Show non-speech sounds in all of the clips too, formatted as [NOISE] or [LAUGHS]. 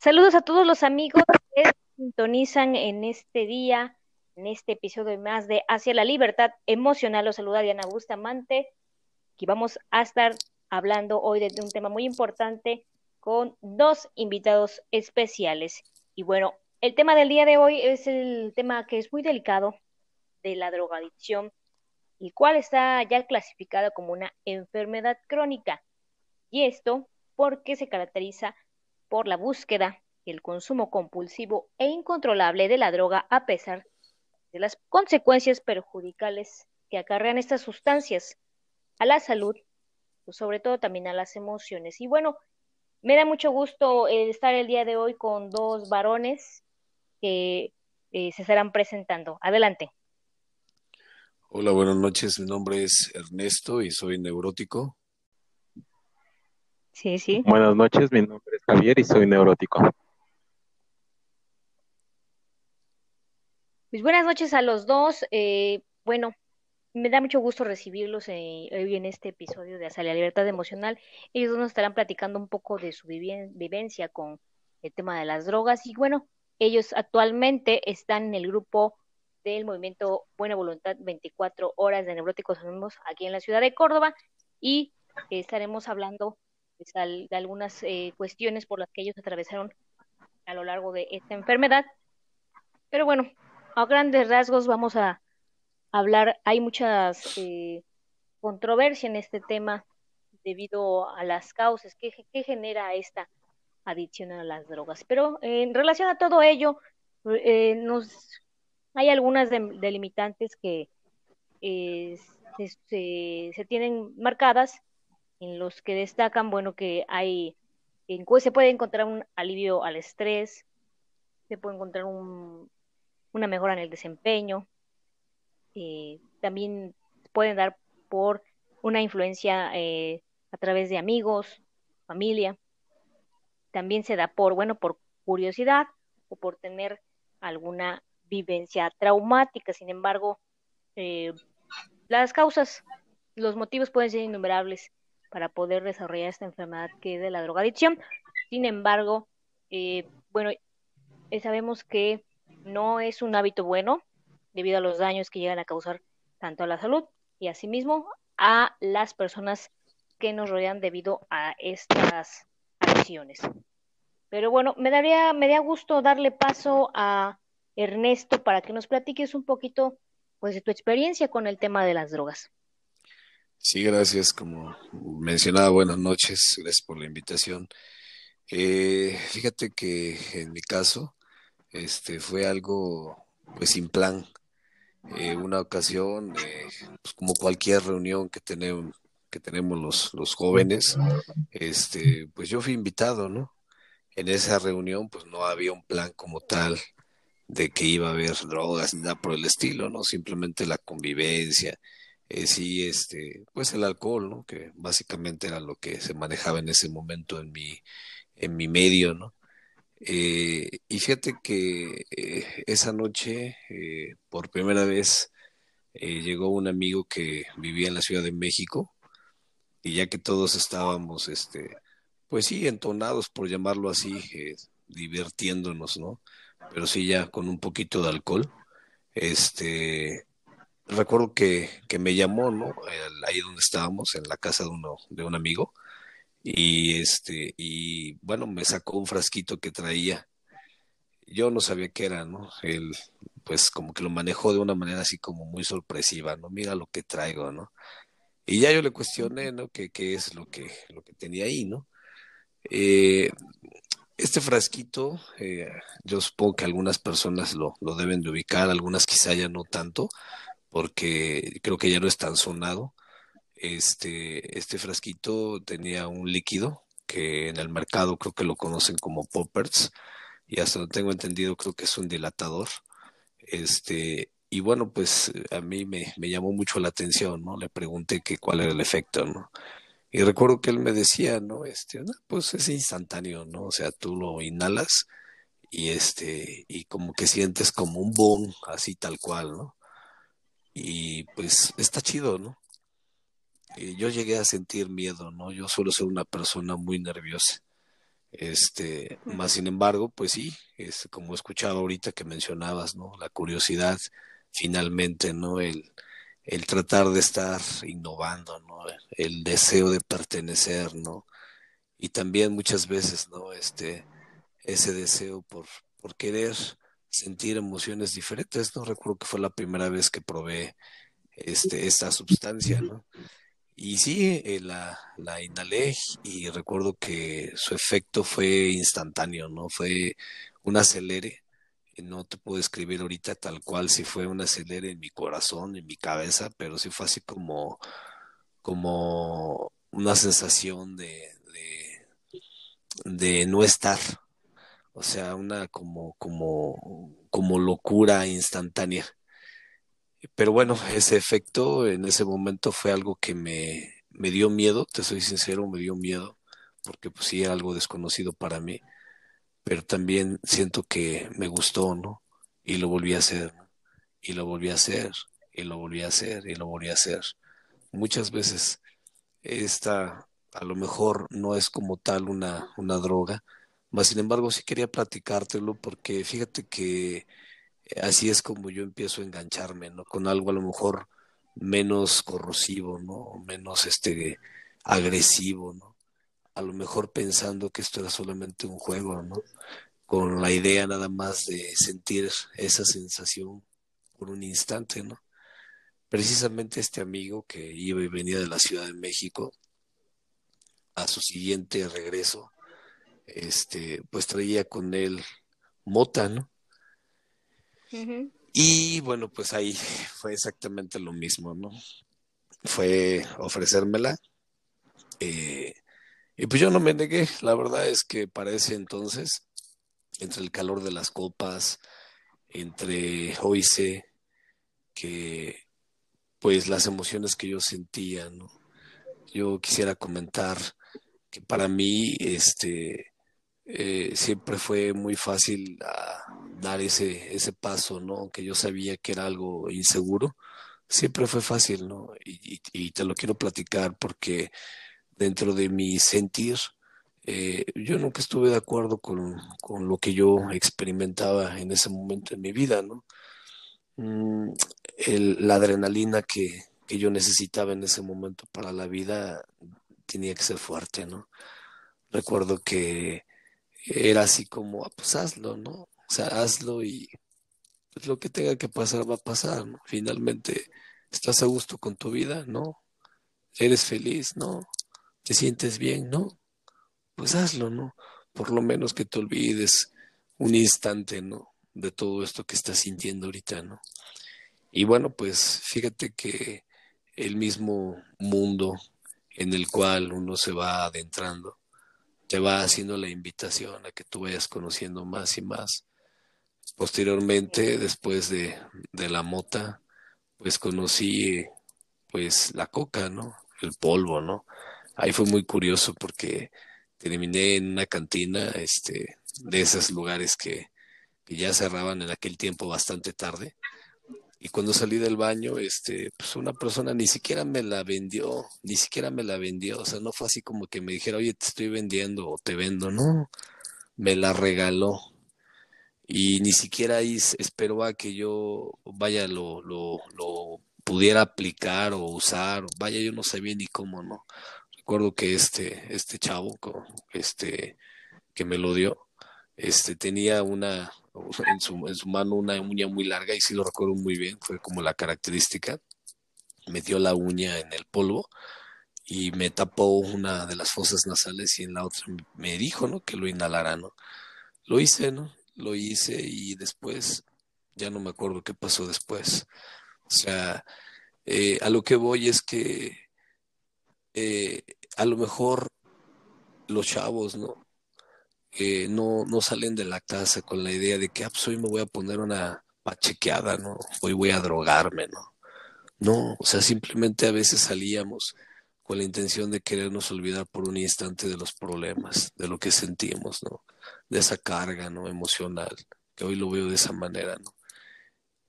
Saludos a todos los amigos que sintonizan en este día, en este episodio más de Hacia la Libertad Emocional. Los saluda Diana Bustamante, y vamos a estar hablando hoy de un tema muy importante con dos invitados especiales. Y bueno, el tema del día de hoy es el tema que es muy delicado de la drogadicción, el cual está ya clasificado como una enfermedad crónica. Y esto porque se caracteriza por la búsqueda y el consumo compulsivo e incontrolable de la droga a pesar de las consecuencias perjudicales que acarrean estas sustancias a la salud, pues sobre todo también a las emociones. Y bueno, me da mucho gusto eh, estar el día de hoy con dos varones que eh, se estarán presentando. Adelante. Hola, buenas noches. Mi nombre es Ernesto y soy neurótico. Sí, sí. Buenas noches, mi nombre es Javier y soy neurótico. Pues buenas noches a los dos. Eh, bueno, me da mucho gusto recibirlos eh, hoy en este episodio de Hacia la Libertad Emocional. Ellos nos estarán platicando un poco de su vivencia con el tema de las drogas y bueno, ellos actualmente están en el grupo del movimiento Buena Voluntad 24 Horas de Neuróticos Anónimos aquí en la ciudad de Córdoba y estaremos hablando de algunas eh, cuestiones por las que ellos atravesaron a lo largo de esta enfermedad. Pero bueno, a grandes rasgos vamos a hablar, hay muchas eh, controversia en este tema debido a las causas que, genera esta adicción a las drogas. Pero en relación a todo ello, eh, nos hay algunas delimitantes que se, se, tienen marcadas en los que destacan, bueno, que hay, en, se puede encontrar un alivio al estrés, se puede encontrar un, una mejora en el desempeño, eh, también pueden dar por una influencia eh, a través de amigos, familia, también se da por, bueno, por curiosidad o por tener alguna vivencia traumática. Sin embargo, eh, las causas, los motivos pueden ser innumerables para poder desarrollar esta enfermedad que es de la drogadicción. Sin embargo, eh, bueno, eh, sabemos que no es un hábito bueno debido a los daños que llegan a causar tanto a la salud y asimismo a las personas que nos rodean debido a estas acciones. Pero bueno, me daría, me daría gusto darle paso a Ernesto para que nos platiques un poquito pues de tu experiencia con el tema de las drogas. Sí, gracias. Como mencionaba, buenas noches. Gracias por la invitación. Eh, fíjate que en mi caso, este fue algo pues sin plan. Eh, una ocasión, eh, pues, como cualquier reunión que tenemos, que tenemos los, los jóvenes, este, pues yo fui invitado, ¿no? En esa reunión, pues no había un plan como tal de que iba a haber drogas ni nada por el estilo, ¿no? Simplemente la convivencia, eh, sí, este, pues el alcohol, ¿no? Que básicamente era lo que se manejaba en ese momento en mi, en mi medio, ¿no? Eh, y fíjate que eh, esa noche, eh, por primera vez, llegó un amigo que vivía en la Ciudad de México, y ya que todos estábamos, este, pues sí, entonados, por llamarlo así, divirtiéndonos, ¿no? Pero sí ya con un poquito de alcohol, este, recuerdo que, que me llamó, ¿no? Ahí donde estábamos, en la casa de, uno, de un amigo, y este, y bueno, me sacó un frasquito que traía. Yo no sabía qué era, ¿no? Él, pues como que lo manejó de una manera así como muy sorpresiva, ¿no? Mira lo que traigo, ¿no? Y ya yo le cuestioné, ¿no? ¿Qué, qué es lo que, lo que tenía ahí, ¿no? Eh, este frasquito, eh, yo supongo que algunas personas lo, lo deben de ubicar, algunas quizá ya no tanto, porque creo que ya no es tan sonado. Este, este frasquito tenía un líquido que en el mercado creo que lo conocen como poppers y hasta lo tengo entendido creo que es un dilatador. Este, y bueno, pues a mí me, me llamó mucho la atención, ¿no? Le pregunté que cuál era el efecto, ¿no? Y recuerdo que él me decía, ¿no? Este, pues es instantáneo, ¿no? O sea, tú lo inhalas y este, y como que sientes como un boom, así tal cual, ¿no? Y pues está chido, ¿no? yo llegué a sentir miedo, ¿no? Yo suelo ser una persona muy nerviosa. Este, más sin embargo, pues sí, es como escuchaba ahorita que mencionabas, ¿no? La curiosidad, finalmente, ¿no? El, el tratar de estar innovando, ¿no? El deseo de pertenecer, ¿no? Y también muchas veces, ¿no? Este, ese deseo por, por querer sentir emociones diferentes, ¿no? Recuerdo que fue la primera vez que probé este, esta sustancia, ¿no? Y sí, eh, la, la inhalé y recuerdo que su efecto fue instantáneo, ¿no? Fue un acelere. No te puedo describir ahorita tal cual si fue un acelere en mi corazón, en mi cabeza, pero sí fue así como, como una sensación de, de no estar. O sea, una como, como, como locura instantánea. Pero bueno, ese efecto en ese momento fue algo que me, me dio miedo, te soy sincero, me dio miedo, porque pues sí era algo desconocido para mí, pero también siento que me gustó, ¿no? Y lo volví a hacer, y lo volví a hacer, y lo volví a hacer, y lo volví a hacer. Muchas veces esta a lo mejor no es como tal una, una droga, mas sin embargo sí quería platicártelo porque fíjate que así es como yo empiezo a engancharme, ¿no? Con algo a lo mejor menos corrosivo, ¿no? Menos este agresivo, ¿no? A lo mejor pensando que esto era solamente un juego, ¿no? Con la idea nada más de sentir esa sensación por un instante, ¿no? Precisamente este amigo que iba y venía de la Ciudad de México a su siguiente regreso, este, pues traía con él mota, ¿no? Y bueno, pues ahí [LAUGHS] fue exactamente lo mismo, ¿no? Fue ofrecérmela. Eh, y pues yo no me negué. La verdad es que para ese entonces, entre el calor de las copas, entre hoy sé que pues las emociones que yo sentía, ¿no? Yo quisiera comentar que para mí, este, eh, siempre fue muy fácil ah, dar ese, ese paso, ¿no? Aunque yo sabía que era algo inseguro, siempre fue fácil, ¿no? Y, te lo quiero platicar porque dentro de mi sentir, eh, yo nunca estuve de acuerdo con, con, lo que yo experimentaba en ese momento en mi vida, ¿no? Mm, la adrenalina que, que yo necesitaba en ese momento para la vida tenía que ser fuerte, ¿no? Recuerdo que era así como, ah, pues hazlo, ¿no? O sea, hazlo y pues lo que tenga que pasar va a pasar, ¿no? Finalmente, ¿estás a gusto con tu vida? ¿No? ¿Eres feliz? ¿No? ¿Te sientes bien? ¿No? Pues hazlo, ¿no? Por lo menos que te olvides un instante, ¿no? De todo esto que estás sintiendo ahorita, ¿no? Y bueno, pues fíjate que el mismo mundo en el cual uno se va adentrando, te va haciendo la invitación a que tú vayas conociendo más y más. Posteriormente, después de, de la mota, pues conocí pues la coca, ¿no? El polvo, ¿no? Ahí fue muy curioso porque terminé en una cantina, este, de esos lugares que, que ya cerraban en aquel tiempo bastante tarde y cuando salí del baño, este, pues una persona ni siquiera me la vendió, ni siquiera me la vendió, o sea, no fue así como que me dijera, oye, te estoy vendiendo o te vendo, no, me la regaló. Y ni siquiera esperó a que yo, vaya, lo, lo, lo pudiera aplicar o usar, vaya, yo no sabía ni cómo, ¿no? Recuerdo que este, este chavo, este, que me lo dio, este, tenía una, en su, en mano una uña muy larga y sí lo recuerdo muy bien, fue como la característica. Metió la uña en el polvo y me tapó una de las fosas nasales y en la otra me dijo, ¿no? Que lo inhalara, ¿no? Lo hice, ¿no? Lo hice y después ya no me acuerdo qué pasó después. O sea, eh, a lo que voy es que eh, a lo mejor los chavos, ¿no? No, no salen de la casa con la idea de que ah, pues hoy me voy a poner una pachequeada, ¿no? Hoy voy a drogarme, ¿no? No, o sea, simplemente a veces salíamos con la intención de querernos olvidar por un instante de los problemas, de lo que sentimos, ¿no? De esa carga, ¿no? Emocional, que hoy lo veo de esa manera, ¿no?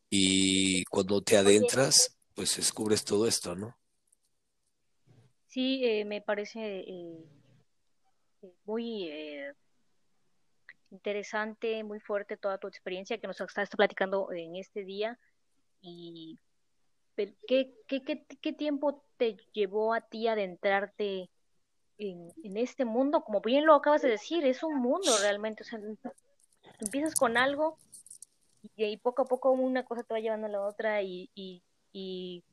Y cuando te adentras, pues descubres todo esto, ¿no? Sí, eh, me parece eh, muy interesante, muy fuerte toda tu experiencia que nos estás platicando en este día. Y ¿qué, qué, qué, qué tiempo te llevó a ti adentrarte en, en, este mundo? Como bien lo acabas de decir, es un mundo realmente. O sea, empiezas con algo y, poco a poco una cosa te va llevando a la otra y, y, y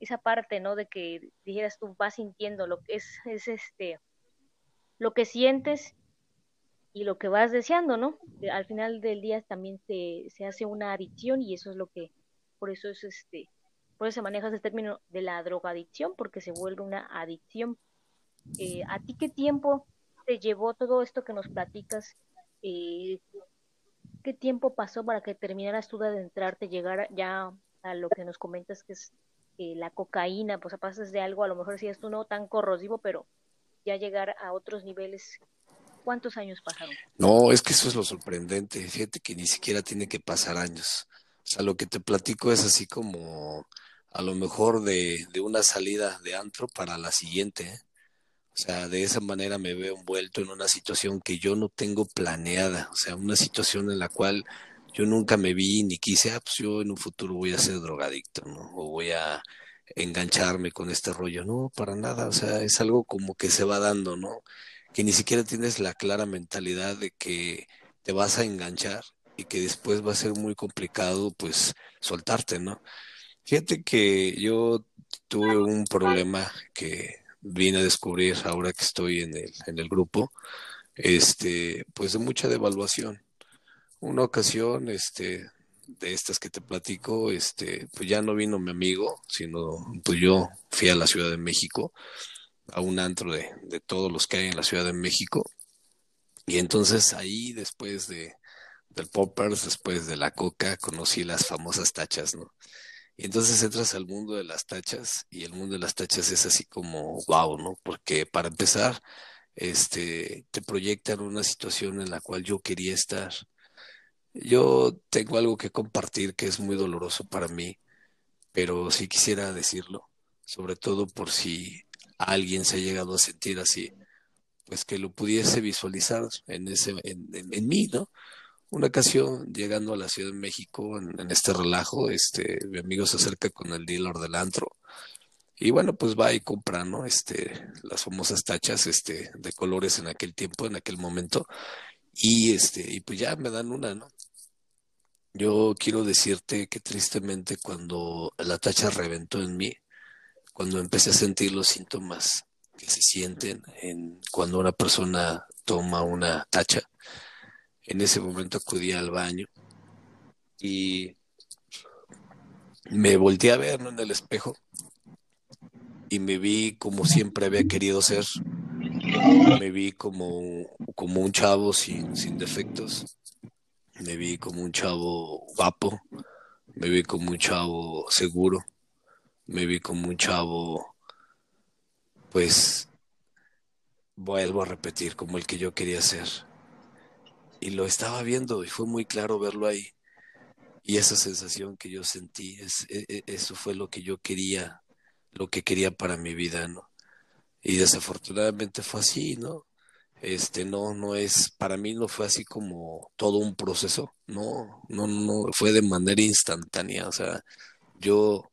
esa parte, ¿no? De que dijeras tú vas sintiendo lo que es, es este, lo que sientes y lo que vas deseando, ¿no? Al final del día también se, se hace una adicción y eso es lo que, por eso es este, por eso se maneja ese término de la drogadicción, porque se vuelve una adicción. Eh, ¿A ti qué tiempo te llevó todo esto que nos platicas? Eh, ¿Qué tiempo pasó para que terminaras tú de adentrarte, llegar ya a lo que nos comentas que es eh, la cocaína? Pues pasas de algo, a lo mejor si es tú no tan corrosivo, pero ya llegar a otros niveles ¿Cuántos años pasaron? No, es que eso es lo sorprendente. Fíjate que ni siquiera tiene que pasar años. O sea, lo que te platico es así como a lo mejor de, de una salida de antro para la siguiente. ¿eh? O sea, de esa manera me veo envuelto en una situación que yo no tengo planeada. O sea, una situación en la cual yo nunca me vi ni quise, ah, pues yo en un futuro voy a ser drogadicto, ¿no? O voy a engancharme con este rollo. No, para nada. O sea, es algo como que se va dando, ¿no? Que ni siquiera tienes la clara mentalidad de que te vas a enganchar y que después va a ser muy complicado pues soltarte, ¿no? Fíjate que yo tuve un problema que vine a descubrir ahora que estoy en el, en el grupo, este, pues de mucha devaluación. Una ocasión, este, de estas que te platico, este, pues ya no vino mi amigo, sino pues yo fui a la Ciudad de México a un antro de, de todos los que hay en la Ciudad de México. Y entonces ahí, después de, del Poppers, después de la Coca, conocí las famosas tachas, ¿no? Y entonces entras al mundo de las tachas y el mundo de las tachas es así como wow, ¿no? Porque para empezar, este, te proyectan una situación en la cual yo quería estar. Yo tengo algo que compartir que es muy doloroso para mí, pero sí quisiera decirlo, sobre todo por si alguien se ha llegado a sentir así, pues que lo pudiese visualizar en, ese, en, en, mí, ¿no? Una ocasión, llegando a la Ciudad de México, en, este relajo, este, mi amigo se acerca con el dealer del antro, y bueno, pues va y compra, ¿no? Este, las famosas tachas, este, de colores en aquel tiempo, en aquel momento, y este, y pues ya me dan una, ¿no? Yo quiero decirte que tristemente cuando la tacha reventó en mí, cuando empecé a sentir los síntomas que se sienten en cuando una persona toma una tacha. En ese momento acudí al baño y me volteé a ver en el espejo y me vi como siempre había querido ser. Me vi como, como un chavo sin, sin defectos. Me vi como un chavo guapo. Me vi como un chavo seguro me vi como un chavo, pues vuelvo a repetir, como el que yo quería ser. Y lo estaba viendo y fue muy claro verlo ahí. Y esa sensación que yo sentí, es, e, e, eso fue lo que yo quería, lo que quería para mi vida, ¿no? Y desafortunadamente fue así, ¿no? Este, no, no es, para mí no fue así como todo un proceso, no, no, no, fue de manera instantánea, o sea, yo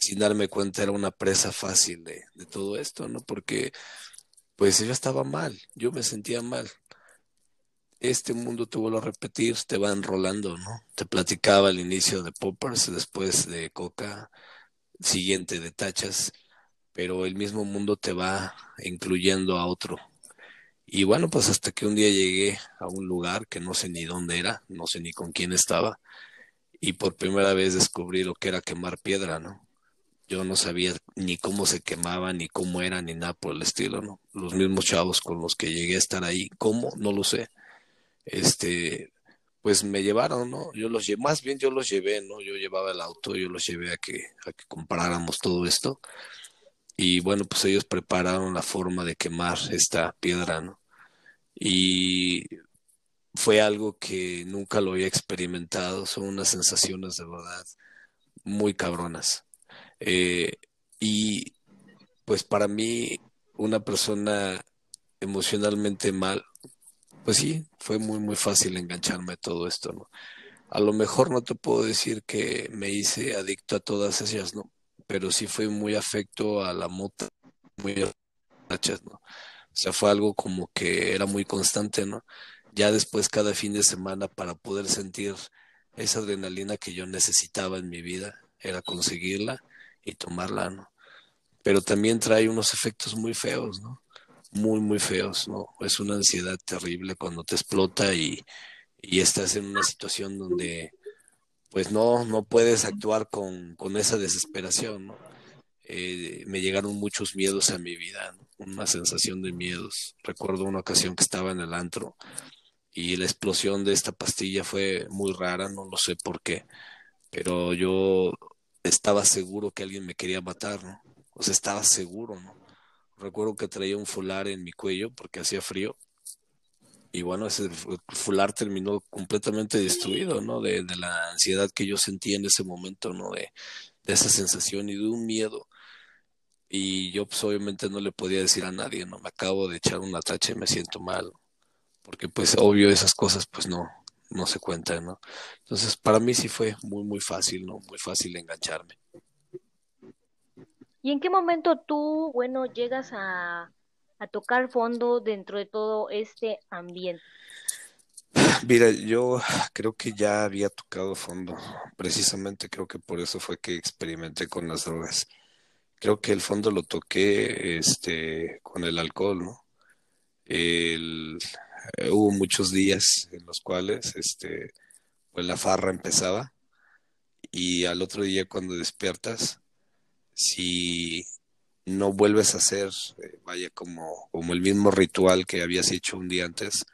sin darme cuenta era una presa fácil de, todo esto, ¿no? Porque pues yo estaba mal, yo me sentía mal. Este mundo te vuelvo a repetir, te va enrolando, ¿no? Te platicaba al inicio de Poppers, después de Coca, siguiente de Tachas, pero el mismo mundo te va incluyendo a otro. Y bueno, pues hasta que un día llegué a un lugar que no sé ni dónde era, no sé ni con quién estaba, y por primera vez descubrí lo que era quemar piedra, ¿no? Yo no sabía ni cómo se quemaba, ni cómo era, ni nada por el estilo, ¿no? Los mismos chavos con los que llegué a estar ahí, ¿cómo? No lo sé. Este, pues me llevaron, ¿no? Yo los llevé, más bien yo los llevé, ¿no? Yo llevaba el auto, yo los llevé a que, a que compráramos todo esto. Y bueno, pues ellos prepararon la forma de quemar esta piedra, ¿no? Y fue algo que nunca lo había experimentado, son unas sensaciones de verdad muy cabronas eh, y pues para mí, una persona emocionalmente mal, pues sí, fue muy, muy fácil engancharme a todo esto, ¿no? A lo mejor no te puedo decir que me hice adicto a todas ellas, ¿no? Pero sí fue muy afecto a la mota, muy ¿no? O sea, fue algo como que era muy constante, ¿no? Ya después cada fin de semana para poder sentir esa adrenalina que yo necesitaba en mi vida, era conseguirla y tomarla, ¿no? Pero también trae unos efectos muy feos, ¿no? Muy, muy feos, ¿no? Es una ansiedad terrible cuando te explota y, y estás en una situación donde pues no, no puedes actuar con, con esa desesperación, ¿no? Eh, me llegaron muchos miedos a mi vida, una sensación de miedos. Recuerdo una ocasión que estaba en el antro y la explosión de esta pastilla fue muy rara, no lo sé por qué, pero yo estaba seguro que alguien me quería matar, ¿no? O sea, estaba seguro, ¿no? Recuerdo que traía un fular en mi cuello porque hacía frío y bueno, ese fular terminó completamente destruido, ¿no? De, de, la ansiedad que yo sentía en ese momento, ¿no? De, de esa sensación y de un miedo. Y yo pues obviamente no le podía decir a nadie, ¿no? Me acabo de echar una tacha y me siento mal, porque pues obvio esas cosas pues no, no se cuentan, ¿no? Entonces para mí sí fue muy, muy fácil, ¿no? Muy fácil engancharme. ¿Y en qué momento tú, bueno, llegas a, a tocar fondo dentro de todo este ambiente? Mira, yo creo que ya había tocado fondo. Precisamente creo que por eso fue que experimenté con las drogas creo que el fondo lo toqué este, con el alcohol, ¿no? El, eh, hubo muchos días en los cuales este, pues la farra empezaba y al otro día cuando despiertas, si no vuelves a hacer, eh, vaya, como, como el mismo ritual que habías hecho un día antes,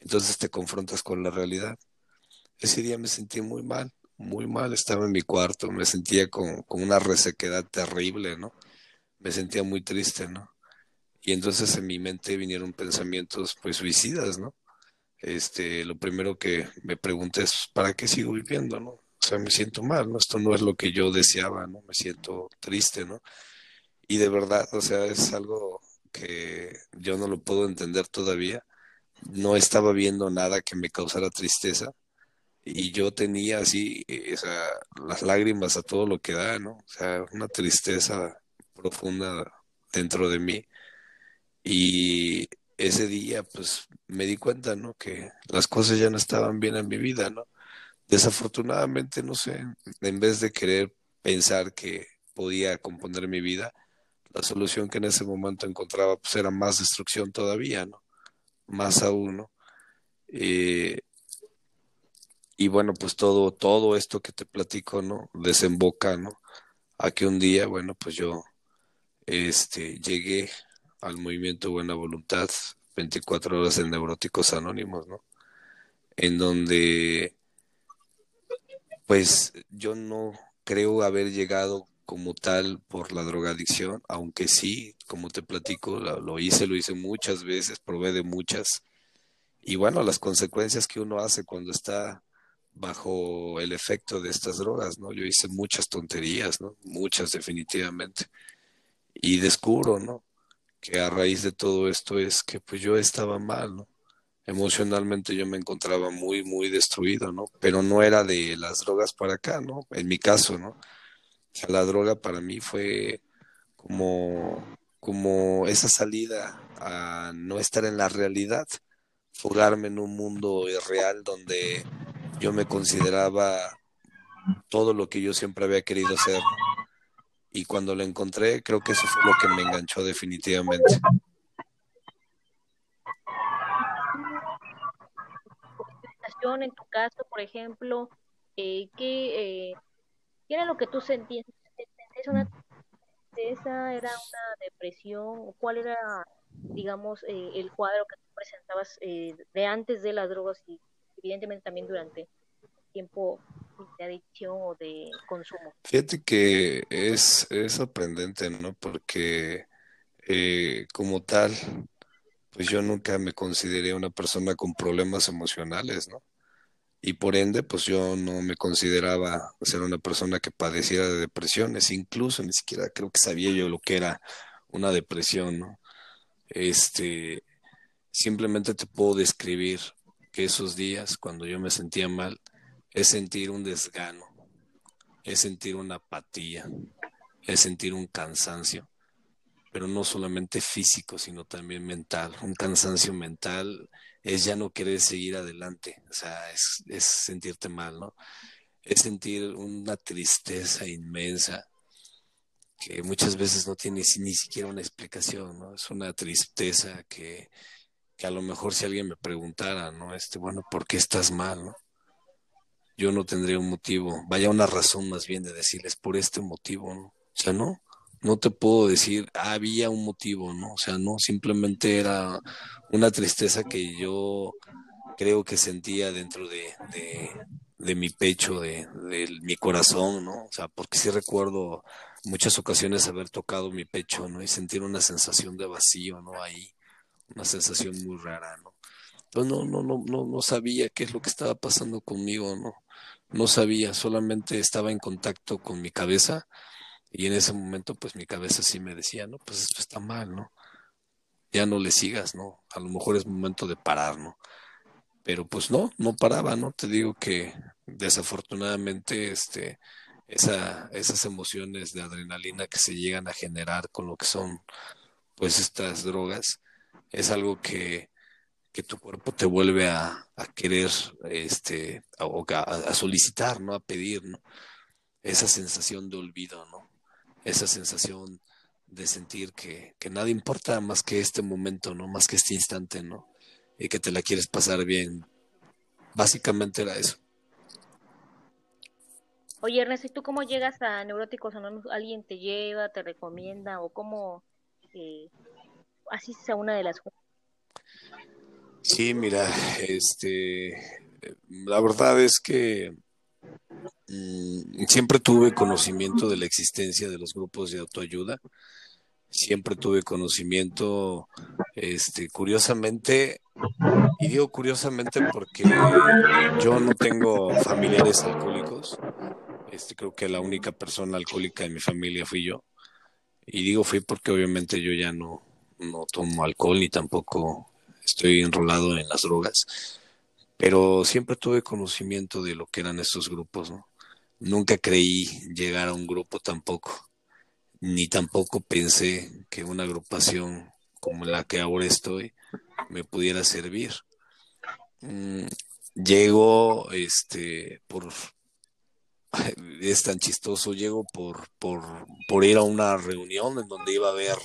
entonces te confrontas con la realidad. Ese día me sentí muy mal muy mal, estaba en mi cuarto, me sentía con, con, una resequedad terrible, ¿no? Me sentía muy triste, ¿no? Y entonces en mi mente vinieron pensamientos pues suicidas, ¿no? Este, lo primero que me pregunté es, ¿para qué sigo viviendo, no? O sea, me siento mal, ¿no? Esto no es lo que yo deseaba, ¿no? Me siento triste, ¿no? Y de verdad, o sea, es algo que yo no lo puedo entender todavía. No estaba viendo nada que me causara tristeza y yo tenía así, eh, o sea, las lágrimas a todo lo que da, ¿no? O sea, una tristeza profunda dentro de mí. Y ese día, pues, me di cuenta, ¿no? Que las cosas ya no estaban bien en mi vida, ¿no? Desafortunadamente, no sé, en vez de querer pensar que podía componer mi vida, la solución que en ese momento encontraba, pues, era más destrucción todavía, ¿no? Más aún, ¿no? Eh, y bueno, pues todo, todo esto que te platico, ¿no? Desemboca, ¿no? A que un día, bueno, pues yo este, llegué al movimiento Buena Voluntad, 24 horas de Neuróticos Anónimos, ¿no? En donde, pues yo no creo haber llegado como tal por la drogadicción, aunque sí, como te platico, lo, lo hice, lo hice muchas veces, probé de muchas. Y bueno, las consecuencias que uno hace cuando está bajo el efecto de estas drogas, ¿no? Yo hice muchas tonterías, ¿no? Muchas definitivamente. Y descubro, ¿no? Que a raíz de todo esto es que pues yo estaba mal, ¿no? Emocionalmente yo me encontraba muy, muy destruido, ¿no? Pero no era de las drogas para acá, ¿no? En mi caso, ¿no? La droga para mí fue como, como esa salida a no estar en la realidad, fugarme en un mundo irreal donde yo me consideraba todo lo que yo siempre había querido ser. Y cuando lo encontré, creo que eso fue lo que me enganchó definitivamente. En tu caso, por ejemplo, eh, ¿qué, eh, ¿qué, era lo que tú sentías? ¿Es una tristeza? ¿Era una depresión? ¿Cuál era, digamos, eh, el cuadro que tú presentabas eh, de antes de las drogas y evidentemente también durante tiempo de adicción o de consumo. Fíjate que es, es sorprendente, ¿no? Porque eh, como tal, pues yo nunca me consideré una persona con problemas emocionales, ¿no? Y por ende, pues yo no me consideraba ser una persona que padeciera de depresiones, incluso ni siquiera creo que sabía yo lo que era una depresión, ¿no? Este, simplemente te puedo describir que esos días, cuando yo me sentía mal, es sentir un desgano, es sentir una apatía, es sentir un cansancio, pero no solamente físico, sino también mental. Un cansancio mental es ya no querer seguir adelante, o sea, es, sentirte mal, ¿no? Es sentir una tristeza inmensa que muchas veces no tiene ni siquiera una explicación, ¿no? Es una tristeza que, que a lo mejor si alguien me preguntara, ¿no? Este, bueno, ¿por qué estás mal, no? Yo no tendría un motivo, vaya una razón más bien de decirles por este motivo, ¿no? O sea, no, no te puedo decir, había un motivo, ¿no? O sea, no, simplemente era una tristeza que yo creo que sentía dentro de, de, mi pecho, de, de, mi corazón, ¿no? O sea, porque sí recuerdo muchas ocasiones haber tocado mi pecho, ¿no? Y sentir una sensación de vacío, ¿no? Ahí, una sensación muy rara, ¿no? Entonces no, no, no, no, no sabía qué es lo que estaba pasando conmigo, ¿no? No sabía, solamente estaba en contacto con mi cabeza y en ese momento pues mi cabeza sí me decía, no, pues esto está mal, ¿no? Ya no le sigas, ¿no? A lo mejor es momento de parar, ¿no? Pero pues no, no paraba, ¿no? Te digo que desafortunadamente este esa, esas emociones de adrenalina que se llegan a generar con lo que son pues estas drogas es algo que, que tu cuerpo te vuelve a, querer este a, a, solicitar no a pedir no esa sensación de olvido no esa sensación de sentir que, que nada importa más que este momento no más que este instante no y que te la quieres pasar bien. Básicamente era eso. Oye, Ernesto, ¿y tú cómo llegas a Neuróticos Anónimos? ¿Alguien te lleva, te recomienda o cómo eh, asistes a una de las Sí, mira, este, la verdad es que mm, siempre tuve conocimiento de la existencia de los grupos de autoayuda. Siempre tuve conocimiento, este, curiosamente, y digo curiosamente porque yo no tengo familiares alcohólicos, este, creo que la única persona alcohólica de mi familia fui yo. Y digo fui porque obviamente yo ya no, no tomo alcohol ni tampoco estoy enrolado en las drogas. Pero siempre tuve conocimiento de lo que eran estos grupos, ¿no? Nunca creí llegar a un grupo tampoco, ni tampoco pensé que una agrupación como la que ahora estoy me pudiera servir. Mm, llego este, por, [LAUGHS] es tan chistoso, llego por, por, por ir a una reunión en donde iba a haber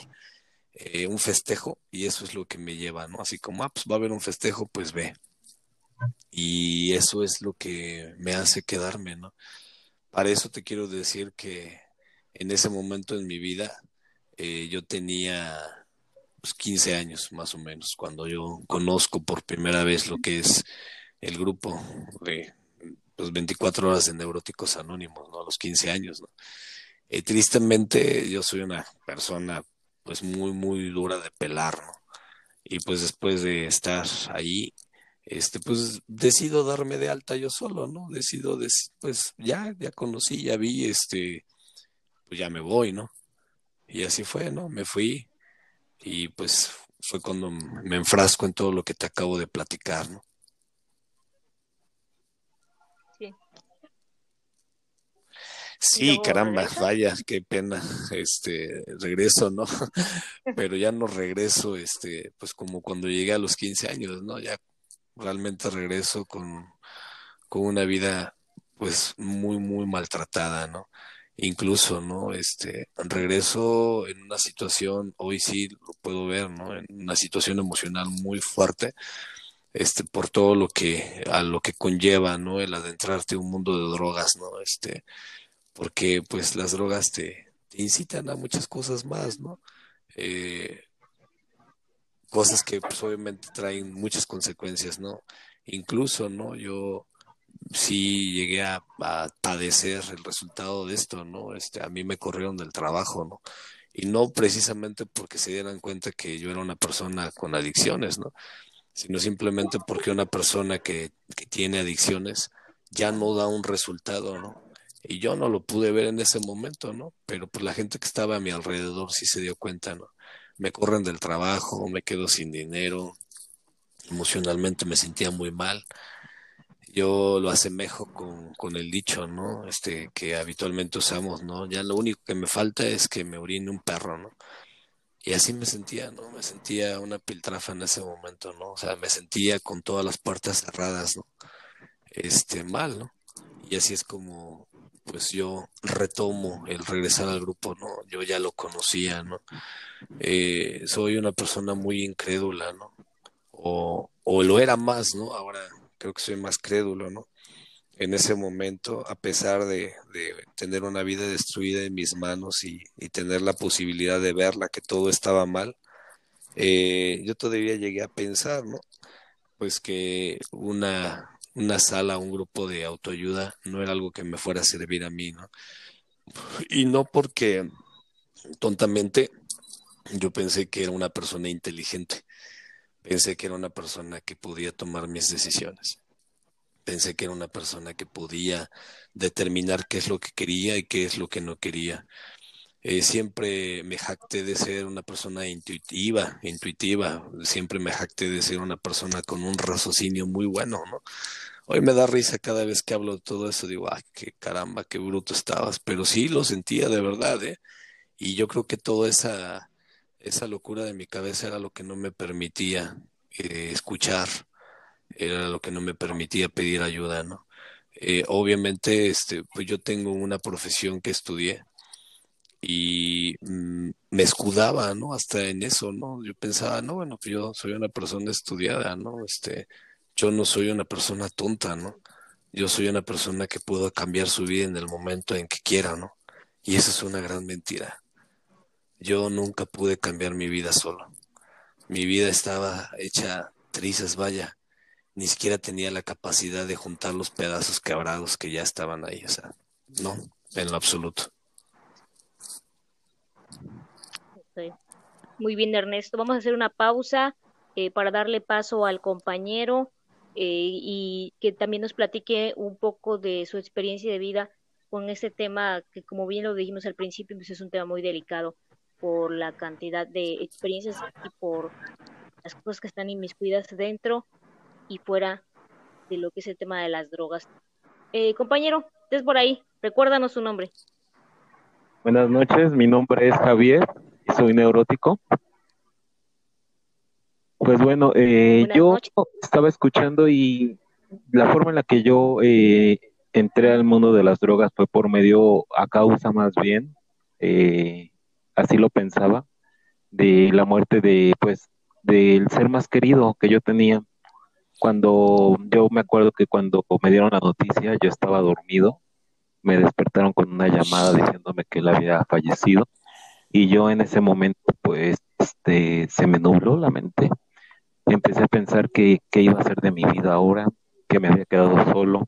eh, un festejo y eso es lo que me lleva, ¿no? Así como, ah, pues va a haber un festejo, pues ve. Y eso es lo que me hace quedarme, ¿no? Para eso te quiero decir que en ese momento en mi vida eh, yo tenía pues, 15 años más o menos, cuando yo conozco por primera vez lo que es el grupo de los 24 horas de Neuróticos Anónimos, ¿no? A los 15 años, ¿no? Eh, tristemente, yo soy una persona, pues, muy, muy dura de pelar, ¿no? Y pues después de estar ahí, este, pues, decido darme de alta yo solo, ¿no? Decido, pues, ya, ya conocí, ya vi, este, pues ya me voy, ¿no? Y así fue, ¿no? Me fui y pues fue cuando me enfrasco en todo lo que te acabo de platicar, ¿no? Sí, caramba, vaya, qué pena, este, regreso, ¿no? [LAUGHS] Pero ya no regreso, este, pues como cuando llegué a los 15 años, ¿no? Ya realmente regreso con, con una vida, pues, muy, muy maltratada, ¿no? Incluso, ¿no? Este, regreso en una situación, hoy sí lo puedo ver, ¿no? En una situación emocional muy fuerte, este, por todo lo que, a lo que conlleva, ¿no? El adentrarte en un mundo de drogas, ¿no? Este, porque pues las drogas te, incitan a muchas cosas más, ¿no? Eh, cosas que pues, obviamente traen muchas consecuencias, ¿no? Incluso, ¿no? Yo sí llegué a, padecer el resultado de esto, ¿no? Este, a mí me corrieron del trabajo, ¿no? Y no precisamente porque se dieran cuenta que yo era una persona con adicciones, ¿no? Sino simplemente porque una persona que, que tiene adicciones ya no da un resultado, ¿no? Y yo no lo pude ver en ese momento, ¿no? Pero pues la gente que estaba a mi alrededor sí se dio cuenta, ¿no? Me corren del trabajo, me quedo sin dinero, emocionalmente me sentía muy mal. Yo lo asemejo con, con el dicho, ¿no? Este que habitualmente usamos, ¿no? Ya lo único que me falta es que me orine un perro, ¿no? Y así me sentía, ¿no? Me sentía una piltrafa en ese momento, ¿no? O sea, me sentía con todas las puertas cerradas, ¿no? Este, mal, ¿no? Y así es como, pues yo retomo el regresar al grupo, ¿no? Yo ya lo conocía, ¿no? Eh, soy una persona muy incrédula, ¿no? O, o lo era más, ¿no? Ahora creo que soy más crédulo, ¿no? En ese momento, a pesar de, tener una vida destruida en mis manos y, tener la posibilidad de verla, que todo estaba mal, eh, yo todavía llegué a pensar, ¿no? Pues que una, una sala, un grupo de autoayuda no era algo que me fuera a servir a mí. Y no porque tontamente yo pensé que era una persona inteligente, pensé que era una persona que podía tomar mis decisiones, pensé que era una persona que podía determinar qué es lo que quería y qué es lo que no quería. Eh, siempre me jacté de ser una persona intuitiva, intuitiva, siempre me jacté de ser una persona con un raciocinio muy bueno, ¿no? Hoy me da risa cada vez que hablo de todo eso, digo, ay, qué caramba, qué bruto estabas, pero sí lo sentía de verdad, ¿eh? Y yo creo que toda esa, esa locura de mi cabeza era lo que no me permitía eh, escuchar, era lo que no me permitía pedir ayuda, ¿no? Obviamente, este, pues yo tengo una profesión que estudié y mm, me escudaba, ¿no? Hasta en eso, ¿no? Yo pensaba, no, bueno, pues yo soy una persona estudiada, ¿no? Este, yo no soy una persona tonta, ¿no? Yo soy una persona que puedo cambiar su vida en el momento en que quiera, ¿no? Y esa es una gran mentira. Yo nunca pude cambiar mi vida solo. Mi vida estaba hecha trizas, vaya. Ni siquiera tenía la capacidad de juntar los pedazos quebrados que ya estaban ahí. O sea, no, en lo absoluto. Muy bien, Ernesto. Vamos a hacer una pausa eh, para darle paso al compañero eh, y que también nos platique un poco de su experiencia de vida con este tema que como bien lo dijimos al principio, pues es un tema muy delicado por la cantidad de experiencias y por las cosas que están inmiscuidas dentro y fuera de lo que es el tema de las drogas. Eh, compañero, es por ahí, recuérdanos su nombre. Buenas noches, mi nombre es Javier soy neurótico. Pues bueno, eh, yo estaba escuchando y la forma en la que yo eh, entré al mundo de las drogas fue por medio, a causa más bien, eh, así lo pensaba, de la muerte de, pues, del ser más querido que yo tenía. Cuando yo me acuerdo que cuando me dieron la noticia, yo estaba dormido, me despertaron con una llamada diciéndome que él había fallecido y yo en ese momento, pues, este, se me nubló la mente empecé a pensar que, iba a ser de mi vida ahora, que me había quedado solo,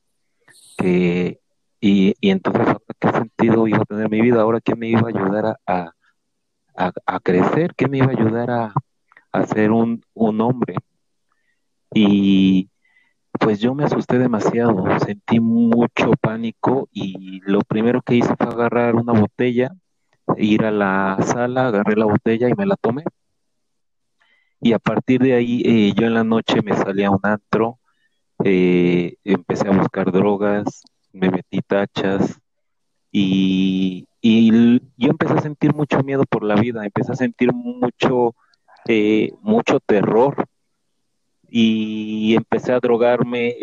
que, y, entonces, ¿qué sentido iba a tener mi vida ahora? ¿Qué me iba a ayudar a, a, crecer? ¿Qué me iba a ayudar a, a ser un, un hombre? Y pues yo me asusté demasiado, sentí mucho pánico y lo primero que hice fue agarrar una botella, ir a la sala, agarré la botella y me la tomé y a partir de ahí eh, yo en la noche me salí a un antro, eh, empecé a buscar drogas, me metí tachas y, yo empecé a sentir mucho miedo por la vida, empecé a sentir mucho, eh, mucho terror y empecé a drogarme.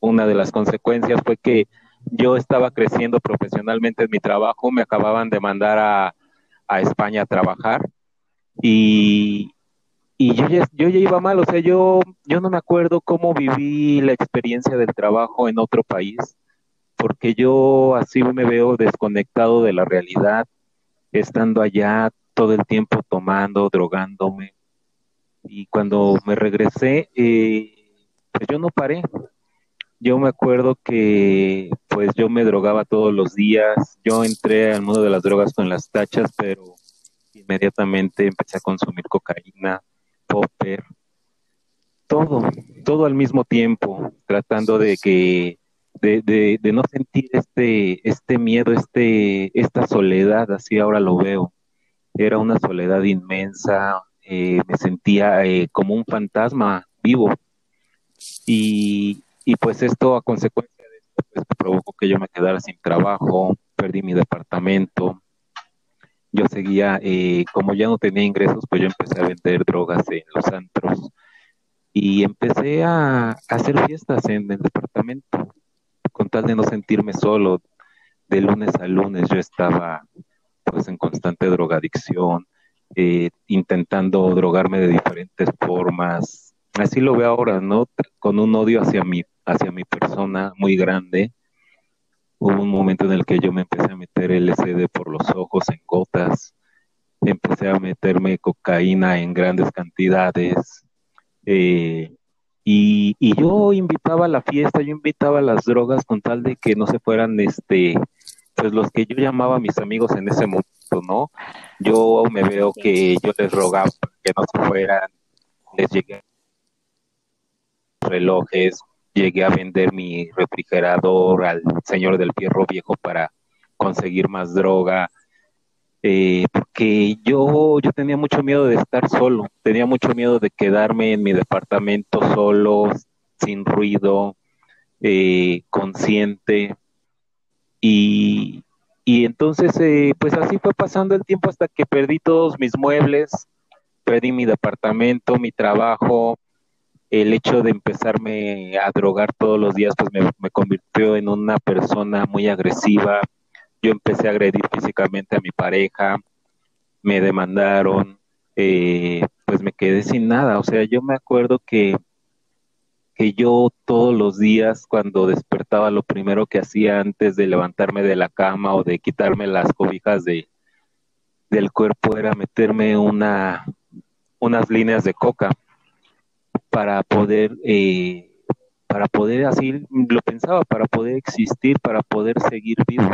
una de las consecuencias fue que yo estaba creciendo profesionalmente en mi trabajo, me acababan de mandar a, a España a trabajar y, y yo ya, yo ya iba mal, o sea, yo, yo no me acuerdo cómo viví la experiencia del trabajo en otro país, porque yo así me veo desconectado de la realidad, estando allá todo el tiempo tomando, drogándome. Y cuando me regresé, eh, pues yo no paré. Yo me acuerdo que pues yo me drogaba todos los días. Yo entré al mundo de las drogas con las tachas, pero inmediatamente empecé a consumir cocaína, popper, todo, todo al mismo tiempo, tratando de que, de, de, no sentir este, este miedo, este, esta soledad, así ahora lo veo. Era una soledad inmensa, eh, me sentía eh, como un fantasma vivo. Y, y pues esto a consecuencia de pues, provocó que yo me quedara sin trabajo, perdí mi departamento. Yo seguía, eh, como ya no tenía ingresos, pues yo empecé a vender drogas en los antros y empecé a, hacer fiestas en el departamento con tal de no sentirme solo. De lunes a lunes yo estaba pues en constante drogadicción, eh, intentando drogarme de diferentes formas. Así lo veo ahora, ¿no? Con un odio hacia mi, hacia mi persona muy grande. Hubo un momento en el que yo me empecé a meter LSD por los ojos en gotas, empecé a meterme cocaína en grandes cantidades. Eh, y, y, yo invitaba a la fiesta, yo invitaba a las drogas con tal de que no se fueran este pues los que yo llamaba a mis amigos en ese momento, ¿no? Yo me veo que yo les rogaba que no se fueran, les llegué relojes, llegué a vender mi refrigerador al señor del fierro viejo para conseguir más droga, eh, porque yo, yo tenía mucho miedo de estar solo, tenía mucho miedo de quedarme en mi departamento solo, sin ruido, eh, consciente, y, y entonces, eh, pues así fue pasando el tiempo hasta que perdí todos mis muebles, perdí mi departamento, mi trabajo, el hecho de empezarme a drogar todos los días, pues me, convirtió en una persona muy agresiva. Yo empecé a agredir físicamente a mi pareja, me demandaron, eh, pues me quedé sin nada. O sea, yo me acuerdo que que yo todos los días cuando despertaba lo primero que hacía antes de levantarme de la cama o de quitarme las cobijas de, del cuerpo era meterme una, unas líneas de coca para poder, eh, para poder así, lo pensaba, para poder existir, para poder seguir vivo.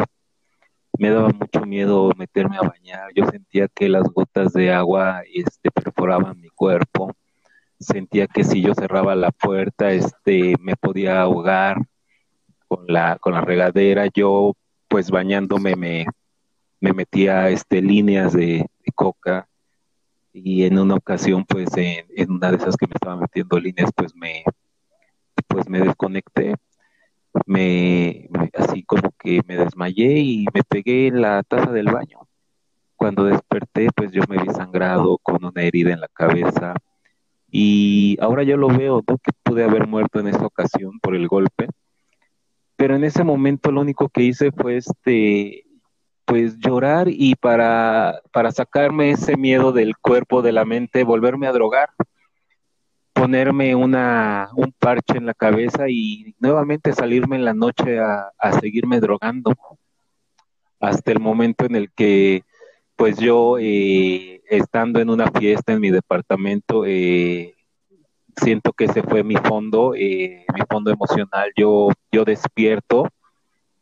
Me daba mucho miedo meterme a bañar, yo sentía que las gotas de agua este, perforaban mi cuerpo sentía que si yo cerraba la puerta, este, me podía ahogar con la, con la regadera. Yo, pues bañándome, me, me metía este, líneas de, coca y en una ocasión, pues en, una de esas que me estaba metiendo líneas, pues me, pues me desconecté. Me, así como que me desmayé y me pegué en la taza del baño. Cuando desperté, pues yo me vi sangrado con una herida en la cabeza, y ahora yo lo veo, ¿no? Que pude haber muerto en esa ocasión por el golpe. Pero en ese momento lo único que hice fue este, pues llorar y para, para sacarme ese miedo del cuerpo, de la mente, volverme a drogar, ponerme una, un parche en la cabeza y nuevamente salirme en la noche a, a seguirme drogando. Hasta el momento en el que pues yo eh, estando en una fiesta en mi departamento, eh, siento que ese fue mi fondo, eh, mi fondo emocional. Yo, yo despierto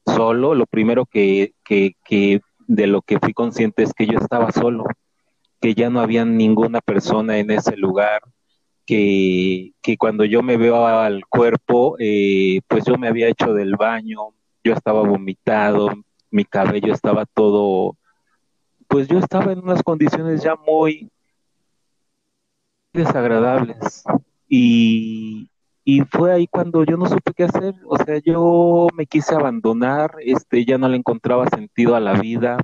solo, lo primero que, que, de lo que fui consciente es que yo estaba solo, que ya no había ninguna persona en ese lugar, que, que cuando yo me veo al cuerpo, pues yo me había hecho del baño, yo estaba vomitado, mi cabello estaba todo pues yo estaba en unas condiciones ya muy desagradables. Y, fue ahí cuando yo no supe qué hacer, o sea, yo me quise abandonar, este, ya no le encontraba sentido a la vida,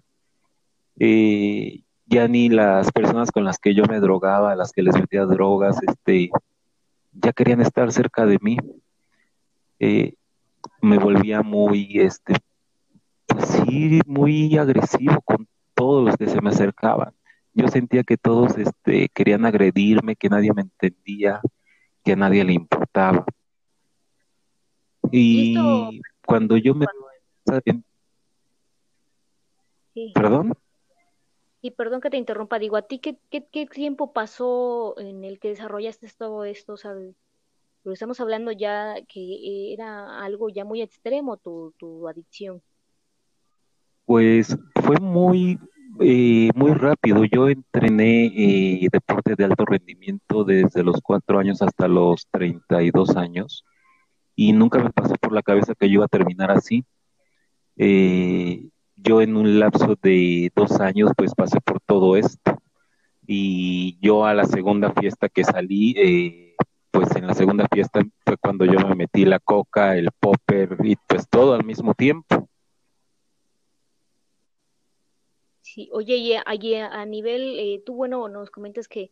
eh, ya ni las personas con las que yo me drogaba, las que les metía drogas, este, ya querían estar cerca de mí, eh, me volvía muy, este, pues muy agresivo con todos los que se me acercaban. Yo sentía que todos este, querían agredirme, que nadie me entendía, que a nadie le importaba. Y cuando yo me... ¿Perdón? Y perdón que te interrumpa, digo, ¿a ti qué, qué, tiempo pasó en el que desarrollaste todo esto? O sea, pero estamos hablando ya que era algo ya muy extremo tu, tu adicción. Pues fue muy, eh, muy rápido. Yo entrené eh, deporte de alto rendimiento desde los cuatro años hasta los 32 años y nunca me pasó por la cabeza que yo iba a terminar así. Eh, yo en un lapso de dos años pues pasé por todo esto y yo a la segunda fiesta que salí pues en la segunda fiesta fue cuando yo me metí la coca, el popper y pues todo al mismo tiempo. Sí, oye, y a, nivel, eh, tú bueno, nos comentas que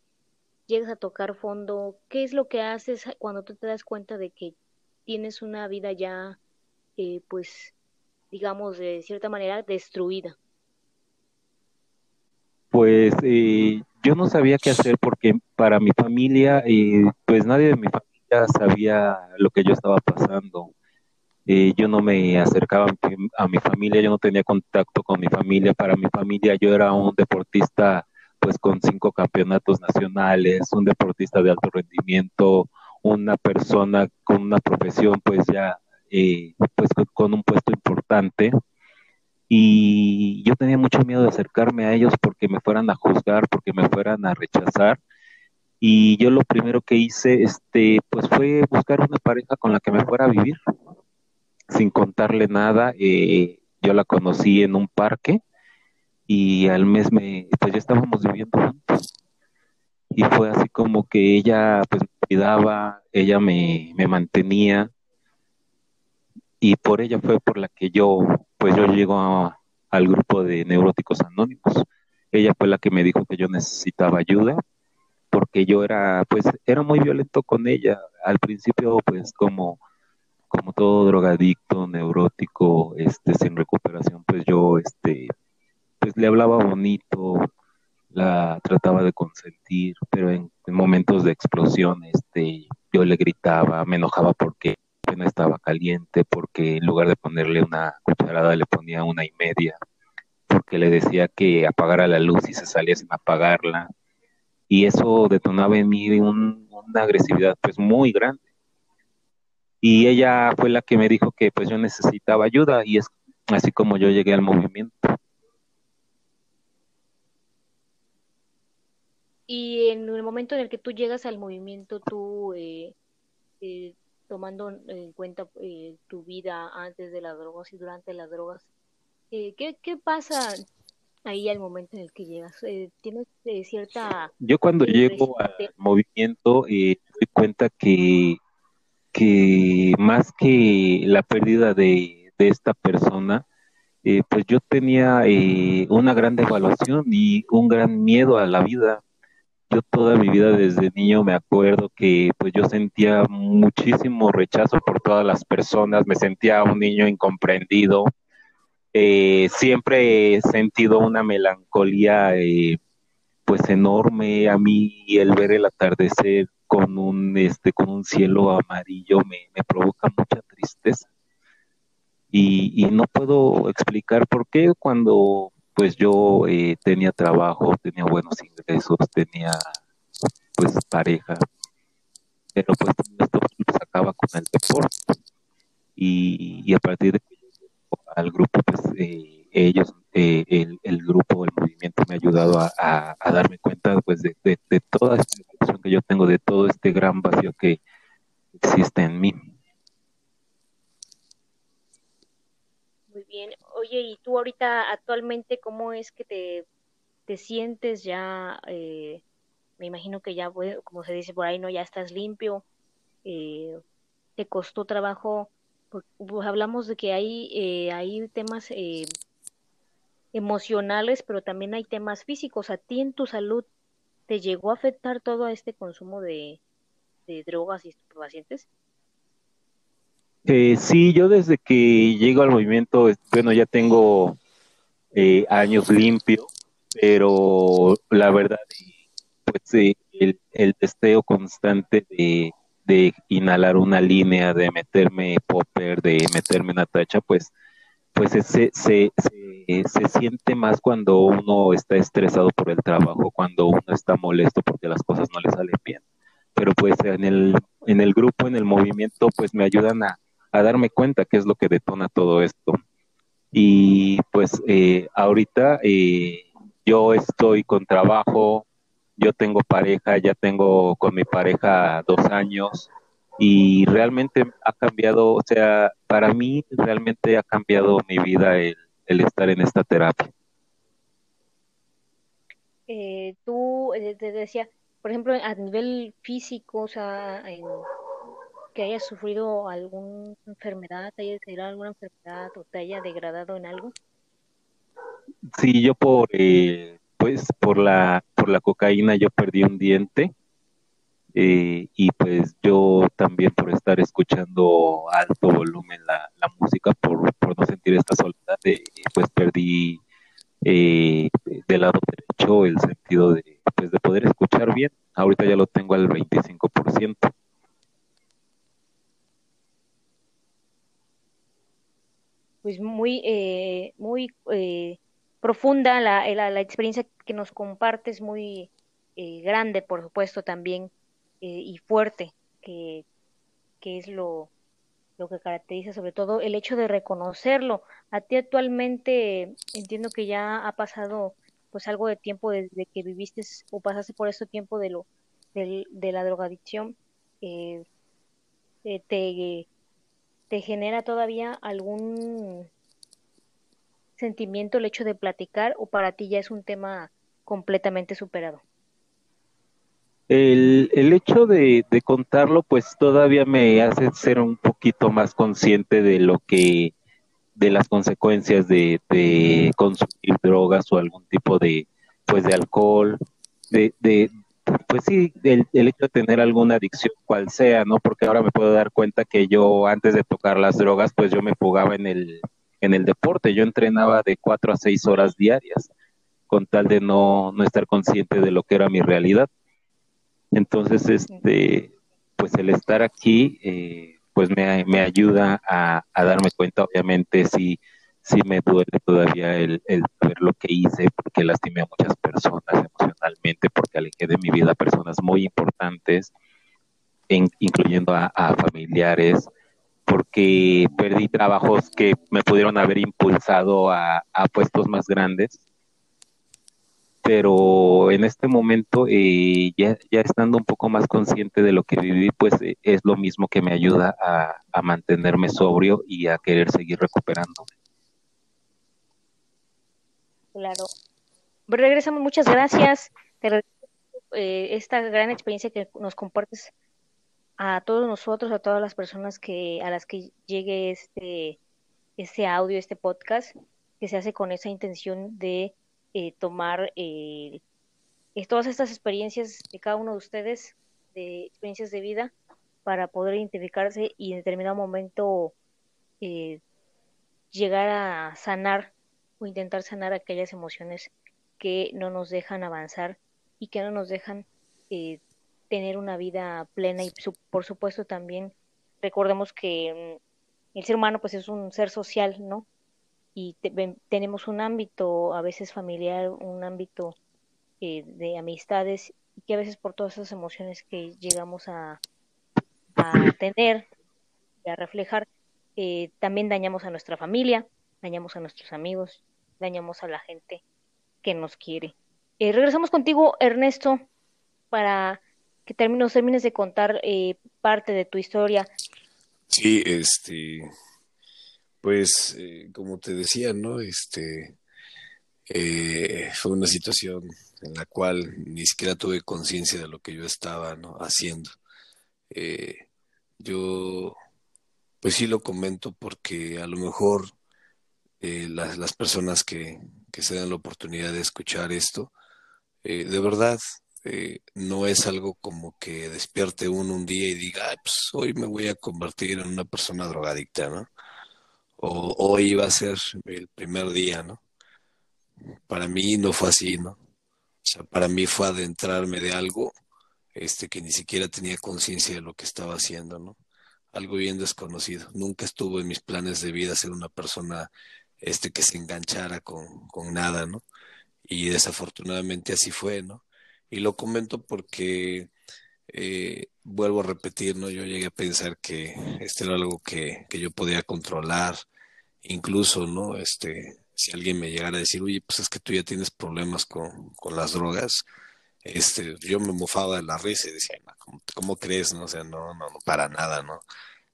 llegas a tocar fondo, ¿qué es lo que haces cuando tú te das cuenta de que tienes una vida ya, eh, pues, digamos, de cierta manera destruida? Pues eh, yo no sabía qué hacer porque para mi familia, eh, pues nadie de mi familia sabía lo que yo estaba pasando. Eh, yo no me acercaba a mi familia, yo no tenía contacto con mi familia. Para mi familia yo era un deportista pues con cinco campeonatos nacionales, un deportista de alto rendimiento, una persona con una profesión pues ya pues con un puesto importante y yo tenía mucho miedo de acercarme a ellos porque me fueran a juzgar, porque me fueran a rechazar. Y yo lo primero que hice, este, pues fue buscar una pareja con la que me fuera a vivir, sin contarle nada. Eh, yo la conocí en un parque y al mes me, pues ya estábamos viviendo juntos. Y fue así como que ella, pues me cuidaba, ella me, me mantenía, y por ella fue por la que yo, pues yo llego al grupo de neuróticos anónimos. Ella fue la que me dijo que yo necesitaba ayuda porque yo era, pues, era muy violento con ella. Al principio, pues, como, como todo drogadicto, neurótico, este, sin recuperación, pues yo, este, pues le hablaba bonito, la trataba de consentir, pero en, en momentos de explosión, este, yo le gritaba, me enojaba porque no estaba caliente, porque en lugar de ponerle una cucharada le ponía una y media, porque le decía que apagara la luz y se salía sin apagarla. Y eso detonaba en mí una agresividad pues muy grande. Y ella fue la que me dijo que pues yo necesitaba ayuda y es así como yo llegué al movimiento. Y en el momento en el que tú llegas al movimiento, tú eh, eh, tomando en cuenta eh, tu vida antes de las drogas y durante las drogas, eh, ¿qué, ¿qué, pasa ahí al momento en el que llegas? Eh, ¿Tienes cierta... Yo cuando llego al movimiento me doy cuenta que, que más que la pérdida de, de esta persona, pues yo tenía una gran devaluación y un gran miedo a la vida. Yo toda mi vida desde niño me acuerdo que pues yo sentía muchísimo rechazo por todas las personas, me sentía un niño incomprendido, eh, siempre he sentido una melancolía eh, pues enorme a mí el ver el atardecer con un este con un cielo amarillo me, provoca mucha tristeza. Y, y no puedo explicar por qué cuando pues yo eh, tenía trabajo, tenía buenos ingresos, tenía pues pareja, pero pues esto lo sacaba con el deporte. Y, a partir de que al grupo pues eh, ellos eh, el, el, grupo el movimiento me ha ayudado a, darme cuenta pues de, de, toda esta situación que yo tengo de todo este gran vacío que existe en mí Muy bien. Oye, ¿y tú ahorita actualmente cómo es que te, te sientes ya? Eh, me imagino que ya, como se dice por ahí, ¿no? Ya estás limpio. Eh, ¿Te costó trabajo? Pues, hablamos de que hay, eh, hay temas eh, emocionales, pero también hay temas físicos. ¿A ti en tu salud te llegó a afectar todo este consumo de, drogas y estupefacientes? Eh, sí, yo desde que llego al movimiento, bueno, ya tengo eh, años limpio, pero la verdad, pues eh, el, testeo constante de, inhalar una línea, de meterme popper, de meterme una tacha, pues, pues se, se, se siente más cuando uno está estresado por el trabajo, cuando uno está molesto porque las cosas no le salen bien. Pero pues en el, en el grupo, en el movimiento, pues me ayudan a, a darme cuenta qué es lo que detona todo esto. Y pues eh, ahorita eh, yo estoy con trabajo, yo tengo pareja, ya tengo con mi pareja dos años y realmente ha cambiado, o sea, para mí realmente ha cambiado mi vida el, estar en esta terapia. Eh, tú te decía, por ejemplo, a nivel físico, o sea, que hayas sufrido alguna enfermedad, te haya desarrollado alguna enfermedad o te haya degradado en algo? Sí, yo por, eh, pues, por la, por la cocaína yo perdí un diente. Eh, y pues yo también por estar escuchando alto volumen la, música, por, por, no sentir esta soledad, eh, pues perdí eh, del lado derecho el sentido de, pues, de poder escuchar bien. Ahorita ya lo tengo al 25%. Pues muy, eh, muy eh, profunda la, la, la, experiencia que nos compartes, muy eh, grande, por supuesto, también, y fuerte, que, que es lo, lo que caracteriza sobre todo el hecho de reconocerlo. A ti actualmente entiendo que ya ha pasado pues algo de tiempo desde que viviste o pasaste por este tiempo de lo de, la drogadicción. Eh, eh, te, te genera todavía algún sentimiento el hecho de platicar o para ti ya es un tema completamente superado? El, el hecho de, de, contarlo, pues todavía me hace ser un poquito más consciente de lo que, de las consecuencias de, de consumir drogas o algún tipo de, pues de alcohol, de, de pues sí, el, el, hecho de tener alguna adicción, cual sea, ¿no? Porque ahora me puedo dar cuenta que yo antes de tocar las drogas, pues yo me jugaba en el, en el deporte, yo entrenaba de cuatro a seis horas diarias, con tal de no, no estar consciente de lo que era mi realidad. Entonces, este, pues el estar aquí, eh, pues me, me ayuda a, a, darme cuenta, obviamente, si, si me duele todavía el, el ver lo que hice, porque lastimé a muchas personas emocionalmente, porque alejé de mi vida a personas muy importantes, incluyendo a, a familiares, porque perdí trabajos que me pudieron haber impulsado a, a puestos más grandes pero en este momento, eh, ya, ya estando un poco más consciente de lo que viví, pues eh, es lo mismo que me ayuda a, a, mantenerme sobrio y a querer seguir recuperando. Claro. Regresamos, muchas gracias. Te eh, esta gran experiencia que nos compartes a todos nosotros, a todas las personas que a las que llegue este, este audio, este podcast, que se hace con esa intención de eh, tomar eh, todas estas experiencias de cada uno de ustedes, de experiencias de vida, para poder identificarse y en determinado momento eh, llegar a sanar o intentar sanar aquellas emociones que no nos dejan avanzar y que no nos dejan tener una vida plena y por supuesto también recordemos que mm, el ser humano pues es un ser social, ¿no? Y tenemos un ámbito a veces familiar, un ámbito eh, de amistades y que a veces por todas esas emociones que llegamos a, a tener y a reflejar, eh, también dañamos a nuestra familia, dañamos a nuestros amigos, dañamos a la gente que nos quiere. Eh, regresamos contigo, Ernesto, para que termines, termines de contar parte de tu historia. Sí, este, pues, eh, como te decía, ¿no? Este, eh, fue una situación en la cual ni siquiera tuve conciencia de lo que yo estaba ¿no? haciendo. Eh, yo, pues sí lo comento porque a lo mejor las, las, personas que, que, se dan la oportunidad de escuchar esto, de verdad, no es algo como que despierte uno un día y diga, pues hoy me voy a convertir en una persona drogadicta, ¿no? O hoy iba a ser el primer día, ¿no? Para mí no fue así, ¿no? O sea, para mí fue adentrarme de algo este, que ni siquiera tenía conciencia de lo que estaba haciendo, ¿no? Algo bien desconocido. Nunca estuvo en mis planes de vida ser una persona este, que se enganchara con, con nada, ¿no? Y desafortunadamente así fue, ¿no? Y lo comento porque eh, vuelvo a repetir, ¿no? Yo llegué a pensar que este era algo que, que yo podía controlar, incluso, ¿no? Este, si alguien me llegara a decir, oye, pues es que tú ya tienes problemas con, con las drogas, este, yo me mofaba de la risa y decía, ¿cómo, crees? No? O sea, no, no, no, para nada, ¿no?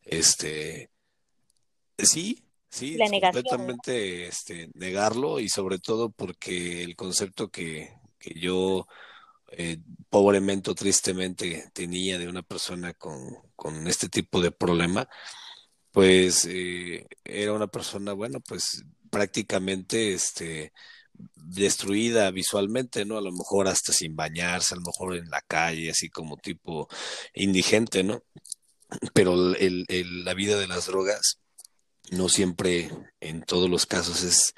Este, sí, sí, completamente este, negarlo y sobre todo porque el concepto que, que yo eh, pobremente o tristemente tenía de una persona con, con este tipo de problema, pues eh, era una persona, bueno, pues prácticamente este, destruida visualmente, ¿no? A lo mejor hasta sin bañarse, a lo mejor en la calle, así como tipo indigente, ¿no? Pero el, la vida de las drogas no siempre, en todos los casos, es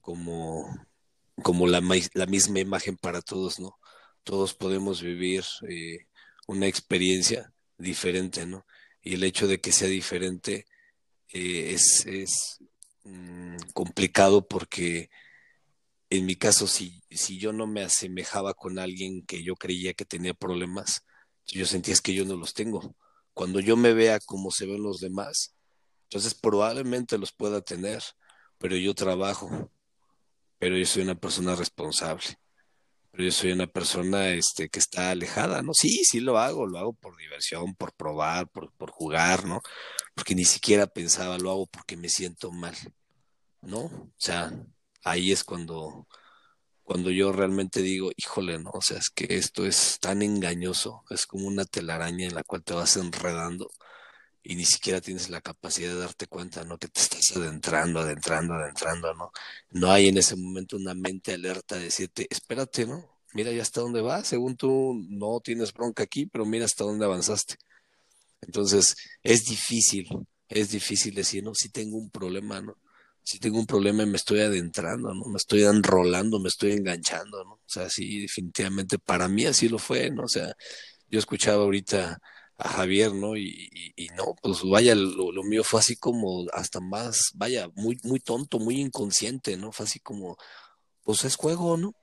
como, como la, la misma imagen para todos, ¿no? Todos podemos vivir eh, una experiencia diferente, ¿no? Y el hecho de que sea diferente eh, es, es mm, complicado porque en mi caso, si, si yo no me asemejaba con alguien que yo creía que tenía problemas, yo sentía que yo no los tengo. Cuando yo me vea como se ven los demás, entonces probablemente los pueda tener, pero yo trabajo, pero yo soy una persona responsable, pero yo soy una persona este, que está alejada, ¿no? Sí, sí lo hago, lo hago por diversión, por probar, por, por jugar, ¿no? Porque ni siquiera pensaba, lo hago porque me siento mal, ¿no? O sea, ahí es cuando, cuando yo realmente digo, híjole, no, o sea, es que esto es tan engañoso, es como una telaraña en la cual te vas enredando y ni siquiera tienes la capacidad de darte cuenta, ¿no? Que te estás adentrando, adentrando, adentrando, ¿no? No hay en ese momento una mente alerta de decirte, espérate, ¿no? Mira ya hasta dónde vas, según tú no tienes bronca aquí, pero mira hasta dónde avanzaste. Entonces, es difícil, es difícil decir, no, si tengo un problema, ¿no? si tengo un problema y me estoy adentrando, ¿no? Me estoy enrolando, me estoy enganchando, ¿no? O sea, sí, definitivamente para mí así lo fue, ¿no? O sea, yo escuchaba ahorita a Javier, ¿no? Y, no, pues vaya, lo, lo, mío fue así como hasta más, vaya, muy, muy tonto, muy inconsciente, ¿no? Fue así como, pues es juego, ¿no?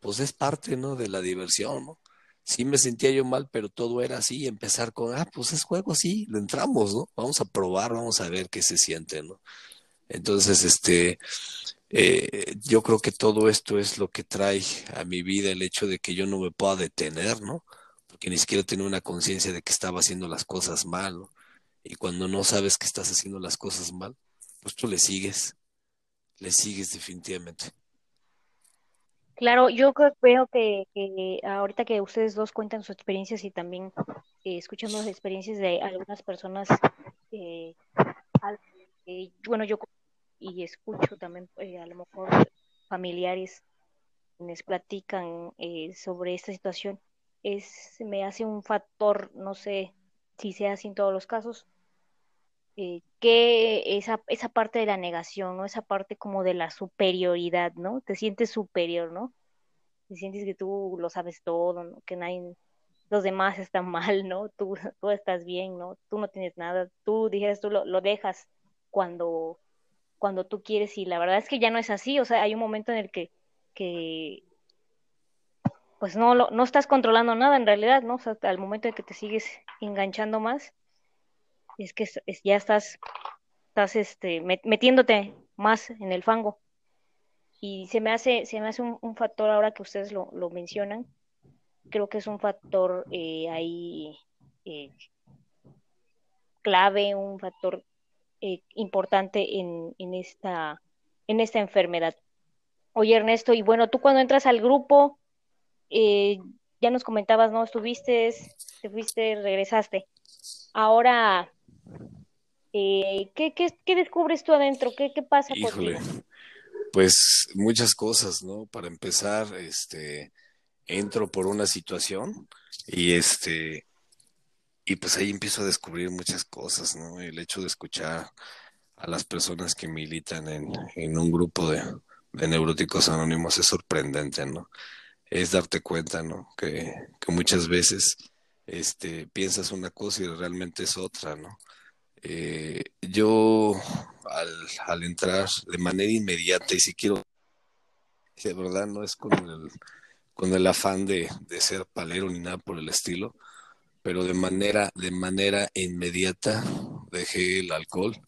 Pues es parte, ¿no? De la diversión, ¿no? Sí me sentía yo mal, pero todo era así, empezar con, ah, pues es juego, sí, le entramos, ¿no? Vamos a probar, vamos a ver qué se siente, ¿no? Entonces, este, eh, yo creo que todo esto es lo que trae a mi vida el hecho de que yo no me pueda detener, ¿no? Porque ni siquiera tengo una conciencia de que estaba haciendo las cosas mal. Y cuando no sabes que estás haciendo las cosas mal, pues tú le sigues, le sigues definitivamente. Claro, yo creo que, que ahorita que ustedes dos cuentan sus experiencias y también eh, escuchando las experiencias de algunas personas, eh, bueno, yo y escucho también eh, a lo mejor familiares quienes platican eh, sobre esta situación, es, me hace un factor, no sé si sea así en todos los casos, eh, que esa, esa parte de la negación, ¿no? Esa parte como de la superioridad, ¿no? Te sientes superior, ¿no? Te sientes que tú lo sabes todo. Que nadie, los demás están [LAUGHS] mal, ¿no? Tú, tú estás bien, ¿no? Tú no tienes nada, tú dijeras, tú lo, lo dejas cuando cuando tú quieres y la verdad es que ya no es así, o sea, hay un momento en el que, que pues no, no estás controlando nada en realidad, ¿no? O sea, al momento de que te sigues enganchando más, es que ya estás, estás este, metiéndote más en el fango. Y se me hace, se me hace un, factor ahora que ustedes lo, lo, mencionan, creo que es un factor eh, ahí eh, clave, un factor eh, importante en, en, esta, en esta enfermedad. Oye, Ernesto, y bueno, tú cuando entras al grupo, eh, ya nos comentabas, ¿no? Estuviste, te fuiste, regresaste. Ahora, eh, ¿qué, qué, descubres tú adentro? ¿Qué, qué pasa Híjole, pues muchas cosas, ¿no? Para empezar, este, entro por una situación y este, y pues ahí empiezo a descubrir muchas cosas, ¿no? El hecho de escuchar a las personas que militan en, en un grupo de, de, neuróticos anónimos es sorprendente, ¿no? Es darte cuenta, ¿no? Que, que muchas veces este, piensas una cosa y realmente es otra, ¿no? Eh, yo al, al, entrar de manera inmediata y si quiero, de verdad no es con el, con el afán de, de ser palero ni nada por el estilo, pero de manera, de manera inmediata dejé el alcohol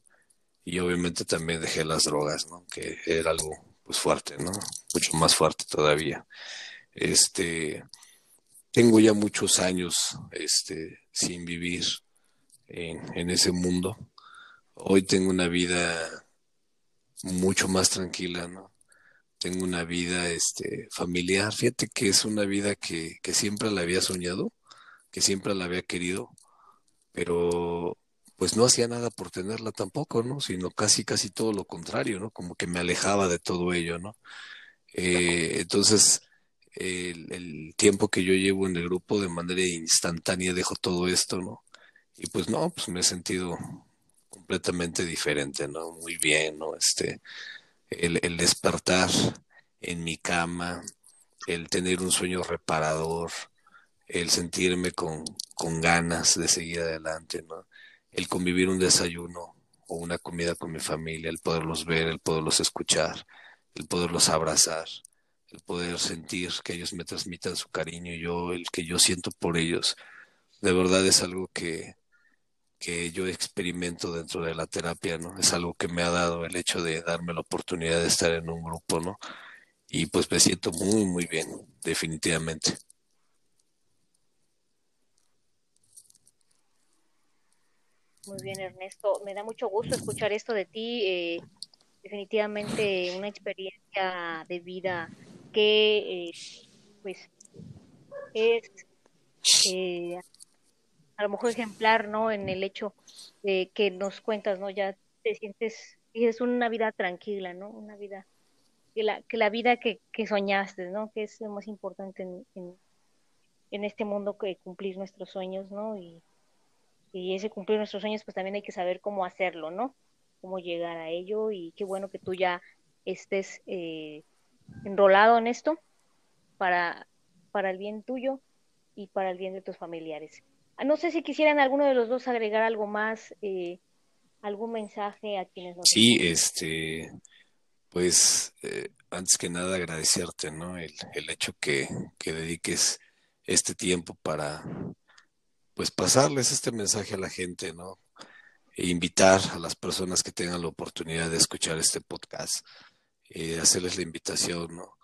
y obviamente también dejé las drogas, ¿no? Que era algo pues fuerte, ¿no? Mucho más fuerte todavía. Este, tengo ya muchos años, este, sin vivir en, en ese mundo. Hoy tengo una vida mucho más tranquila, ¿no? tengo una vida este, familiar. Fíjate que es una vida que, que siempre la había soñado, que siempre la había querido, pero pues no hacía nada por tenerla tampoco, ¿no? Sino casi, casi todo lo contrario, ¿no? Como que me alejaba de todo ello, ¿no? Eh, entonces, el, tiempo que yo llevo en el grupo de manera instantánea dejo todo esto, ¿no? Y pues no, pues me he sentido completamente diferente, ¿no? Muy bien, ¿no? Este, el, el despertar en mi cama, el tener un sueño reparador, el sentirme con, con ganas de seguir adelante, ¿no? El convivir un desayuno o una comida con mi familia, el poderlos ver, el poderlos escuchar, el poderlos abrazar, poder sentir que ellos me transmitan su cariño y yo, el que yo siento por ellos, de verdad es algo que, que yo experimento dentro de la terapia, ¿no? Es algo que me ha dado el hecho de darme la oportunidad de estar en un grupo, ¿no? Y pues me siento muy, muy bien, definitivamente. Muy bien, Ernesto. Me da mucho gusto escuchar esto de ti. Eh, definitivamente una experiencia de vida que, eh, pues, es eh, a lo mejor ejemplar, ¿no? En el hecho de que nos cuentas, ¿no? Ya te sientes, es una vida tranquila, ¿no? Una vida, que la, que la vida que, soñaste, ¿no? Que es lo más importante en, en, en este mundo que cumplir nuestros sueños, ¿no? Y, y ese cumplir nuestros sueños, pues también hay que saber cómo hacerlo, ¿no? Cómo llegar a ello y qué bueno que tú ya estés eh, enrolado en esto para, para el bien tuyo y para el bien de tus familiares. Ah, no sé si quisieran alguno de los dos agregar algo más, eh, algún mensaje a quienes nos. Sí, este, pues eh, antes que nada agradecerte, ¿no? El, el hecho que, que dediques este tiempo para, pues pasarles este mensaje a la gente, ¿no? E invitar a las personas que tengan la oportunidad de escuchar este podcast, eh, hacerles la invitación, ¿no?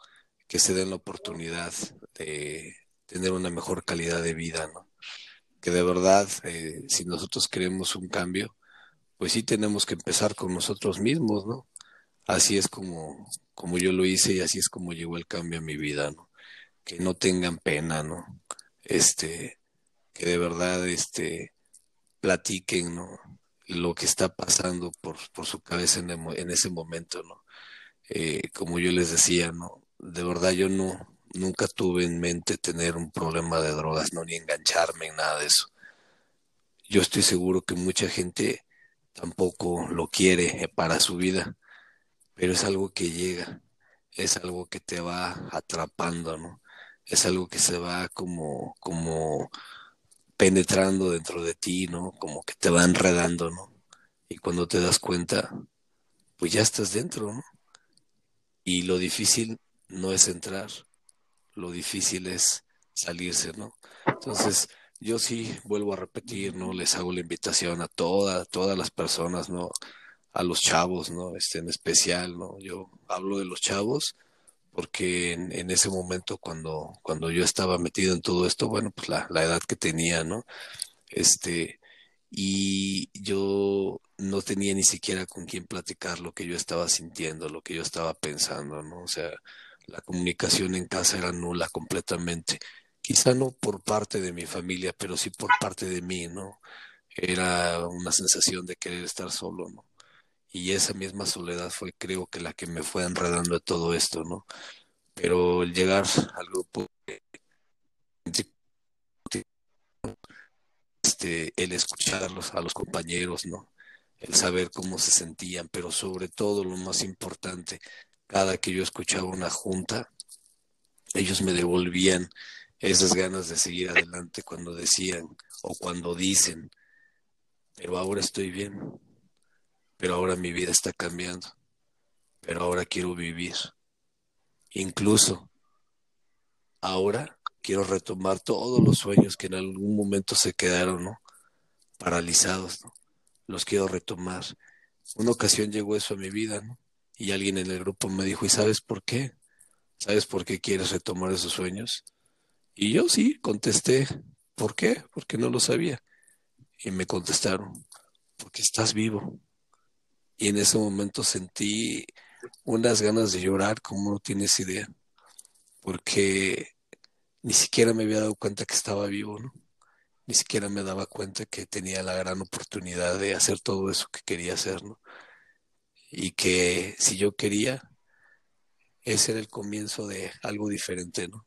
Que se den la oportunidad de tener una mejor calidad de vida, ¿no? que de verdad, eh, si nosotros queremos un cambio, pues sí tenemos que empezar con nosotros mismos, ¿no? Así es como, como yo lo hice y así es como llegó el cambio a mi vida, ¿no? Que no tengan pena, ¿no? Este, que de verdad, este, platiquen, ¿no? Lo que está pasando por, por su cabeza en, en ese momento, ¿no? Eh, como yo les decía, ¿no? De verdad yo no, nunca tuve en mente tener un problema de drogas, no ni engancharme en nada de eso. Yo estoy seguro que mucha gente tampoco lo quiere para su vida, pero es algo que llega, es algo que te va atrapando, ¿no? Es algo que se va como, como penetrando dentro de ti, ¿no? Como que te va enredando, ¿no? Y cuando te das cuenta, pues ya estás dentro, ¿no? Y lo difícil no es entrar, lo difícil es salirse, ¿no? Entonces, yo sí vuelvo a repetir, ¿no? Les hago la invitación a todas, todas las personas, ¿no? A los chavos, ¿no? Este, en especial, ¿no? Yo hablo de los chavos porque en, en ese momento cuando, cuando yo estaba metido en todo esto, bueno, pues la, la edad que tenía, ¿no? Este, y yo no tenía ni siquiera con quién platicar lo que yo estaba sintiendo, lo que yo estaba pensando, ¿no? O sea, la comunicación en casa era nula completamente. Quizá no por parte de mi familia, pero sí por parte de mí, ¿no? Era una sensación de querer estar solo, ¿no? Y esa misma soledad fue, creo que, la que me fue enredando de todo esto, ¿no? Pero el llegar al grupo, este, el escucharlos a los compañeros, ¿no? El saber cómo se sentían, pero sobre todo lo más importante, cada que yo escuchaba una junta, ellos me devolvían esas ganas de seguir adelante cuando decían o cuando dicen, pero ahora estoy bien, pero ahora mi vida está cambiando, pero ahora quiero vivir. Incluso ahora quiero retomar todos los sueños que en algún momento se quedaron ¿no? paralizados, los quiero retomar. Una ocasión llegó eso a mi vida. Y alguien en el grupo me dijo, ¿y sabes por qué? ¿Sabes por qué quieres retomar esos sueños? Y yo sí, contesté, ¿por qué? Porque no lo sabía. Y me contestaron, porque estás vivo. Y en ese momento sentí unas ganas de llorar como no tienes idea, porque ni siquiera me había dado cuenta que estaba vivo, ¿no? Ni siquiera me daba cuenta que tenía la gran oportunidad de hacer todo eso que quería hacer, ¿no? Y que si yo quería, ese era el comienzo de algo diferente, ¿no?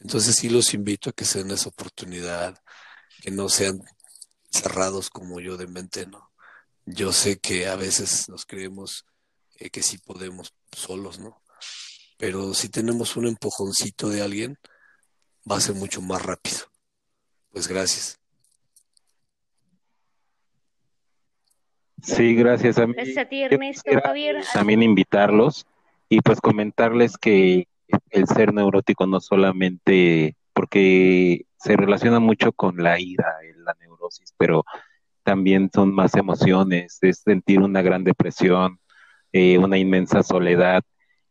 Entonces sí los invito a que se den esa oportunidad, que no sean cerrados como yo de mente, ¿no? Yo sé que a veces nos creemos eh, que sí podemos solos, ¿no? Pero si tenemos un empujoncito de alguien, va a ser mucho más rápido. Pues gracias. Sí, gracias a mí. Gracias a ti, Ernesto, Javier. También invitarlos y pues comentarles que el ser neurótico no solamente porque se relaciona mucho con la ira, la neurosis, pero también son más emociones, es sentir una gran depresión, eh, una inmensa soledad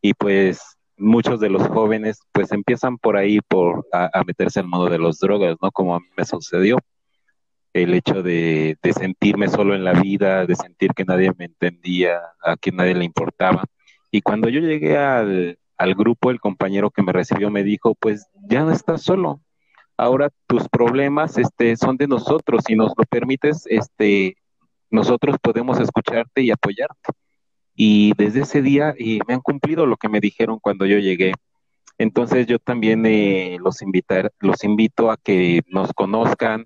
y pues muchos de los jóvenes pues empiezan por ahí por a, meterse al modo de los drogas, ¿no? Como a mí me sucedió. El hecho de, de sentirme solo en la vida, de sentir que nadie me entendía, a que nadie le importaba. Y cuando yo llegué al, al grupo, el compañero que me recibió me dijo, pues ya no estás solo, ahora tus problemas este, son de nosotros, si nos lo permites, este, nosotros podemos escucharte y apoyarte. Y desde ese día eh, me han cumplido lo que me dijeron cuando yo llegué. Entonces yo también eh, los, invitar, los invito a que nos conozcan,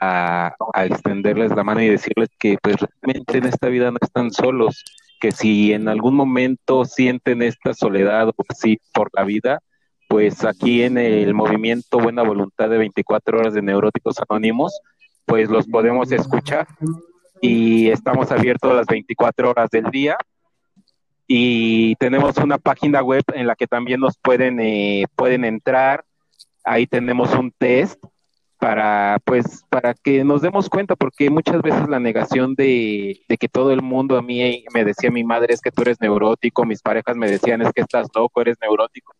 a, a, extenderles la mano y decirles que pues realmente en esta vida no están solos, que si en algún momento sienten esta soledad o así por la vida, pues aquí en el movimiento Buena Voluntad de 24 horas de Neuróticos Anónimos, pues los podemos escuchar y estamos abiertos las 24 horas del día y tenemos una página web en la que también nos pueden eh, pueden entrar ahí tenemos un test para pues para que nos demos cuenta porque muchas veces la negación de, de, que todo el mundo a mí me decía mi madre es que tú eres neurótico mis parejas me decían es que estás loco eres neurótico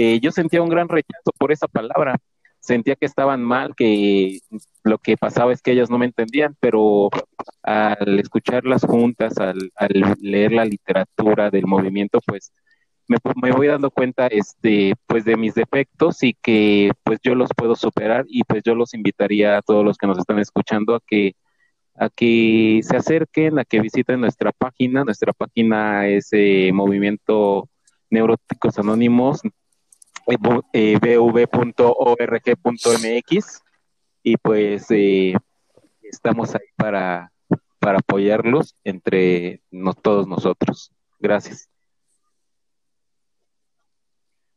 eh, yo sentía un gran rechazo por esa palabra. Sentía que estaban mal, que lo que pasaba es que ellas no me entendían, pero al escucharlas juntas, al, leer la literatura del movimiento, pues me, voy dando cuenta este pues de mis defectos y que pues yo los puedo superar y pues yo los invitaría a todos los que nos están escuchando a que a que se acerquen, a que visiten nuestra página. Nuestra página es eh, Movimiento Neuróticos Anónimos, bv.org.mx y pues eh, estamos ahí para, para apoyarlos entre todos nosotros. Gracias.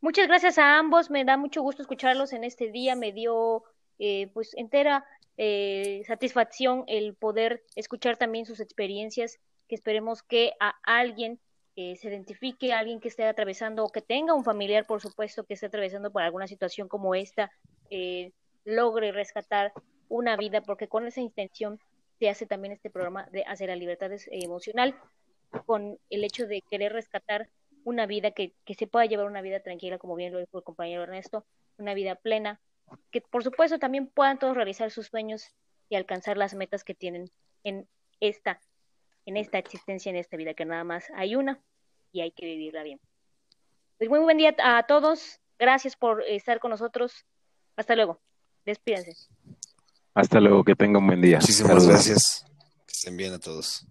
Muchas gracias a ambos, me da mucho gusto escucharlos en este día, me dio eh, pues entera eh, satisfacción el poder escuchar también sus experiencias, que esperemos que a alguien eh, se identifique alguien que esté atravesando o que tenga un familiar, por supuesto, que esté atravesando por alguna situación como esta, eh, logre rescatar una vida, porque con esa intención se hace también este programa de hacer la libertad emocional, con el hecho de querer rescatar una vida que, que se pueda llevar una vida tranquila, como bien lo dijo el compañero Ernesto, una vida plena, que por supuesto también puedan todos realizar sus sueños y alcanzar las metas que tienen en esta en esta existencia, en esta vida, que nada más hay una y hay que vivirla bien. Pues muy buen día a todos. Gracias por estar con nosotros. Hasta luego. Despídense. Hasta luego, que tengan un buen día. Muchísimas gracias. Que estén bien a todos.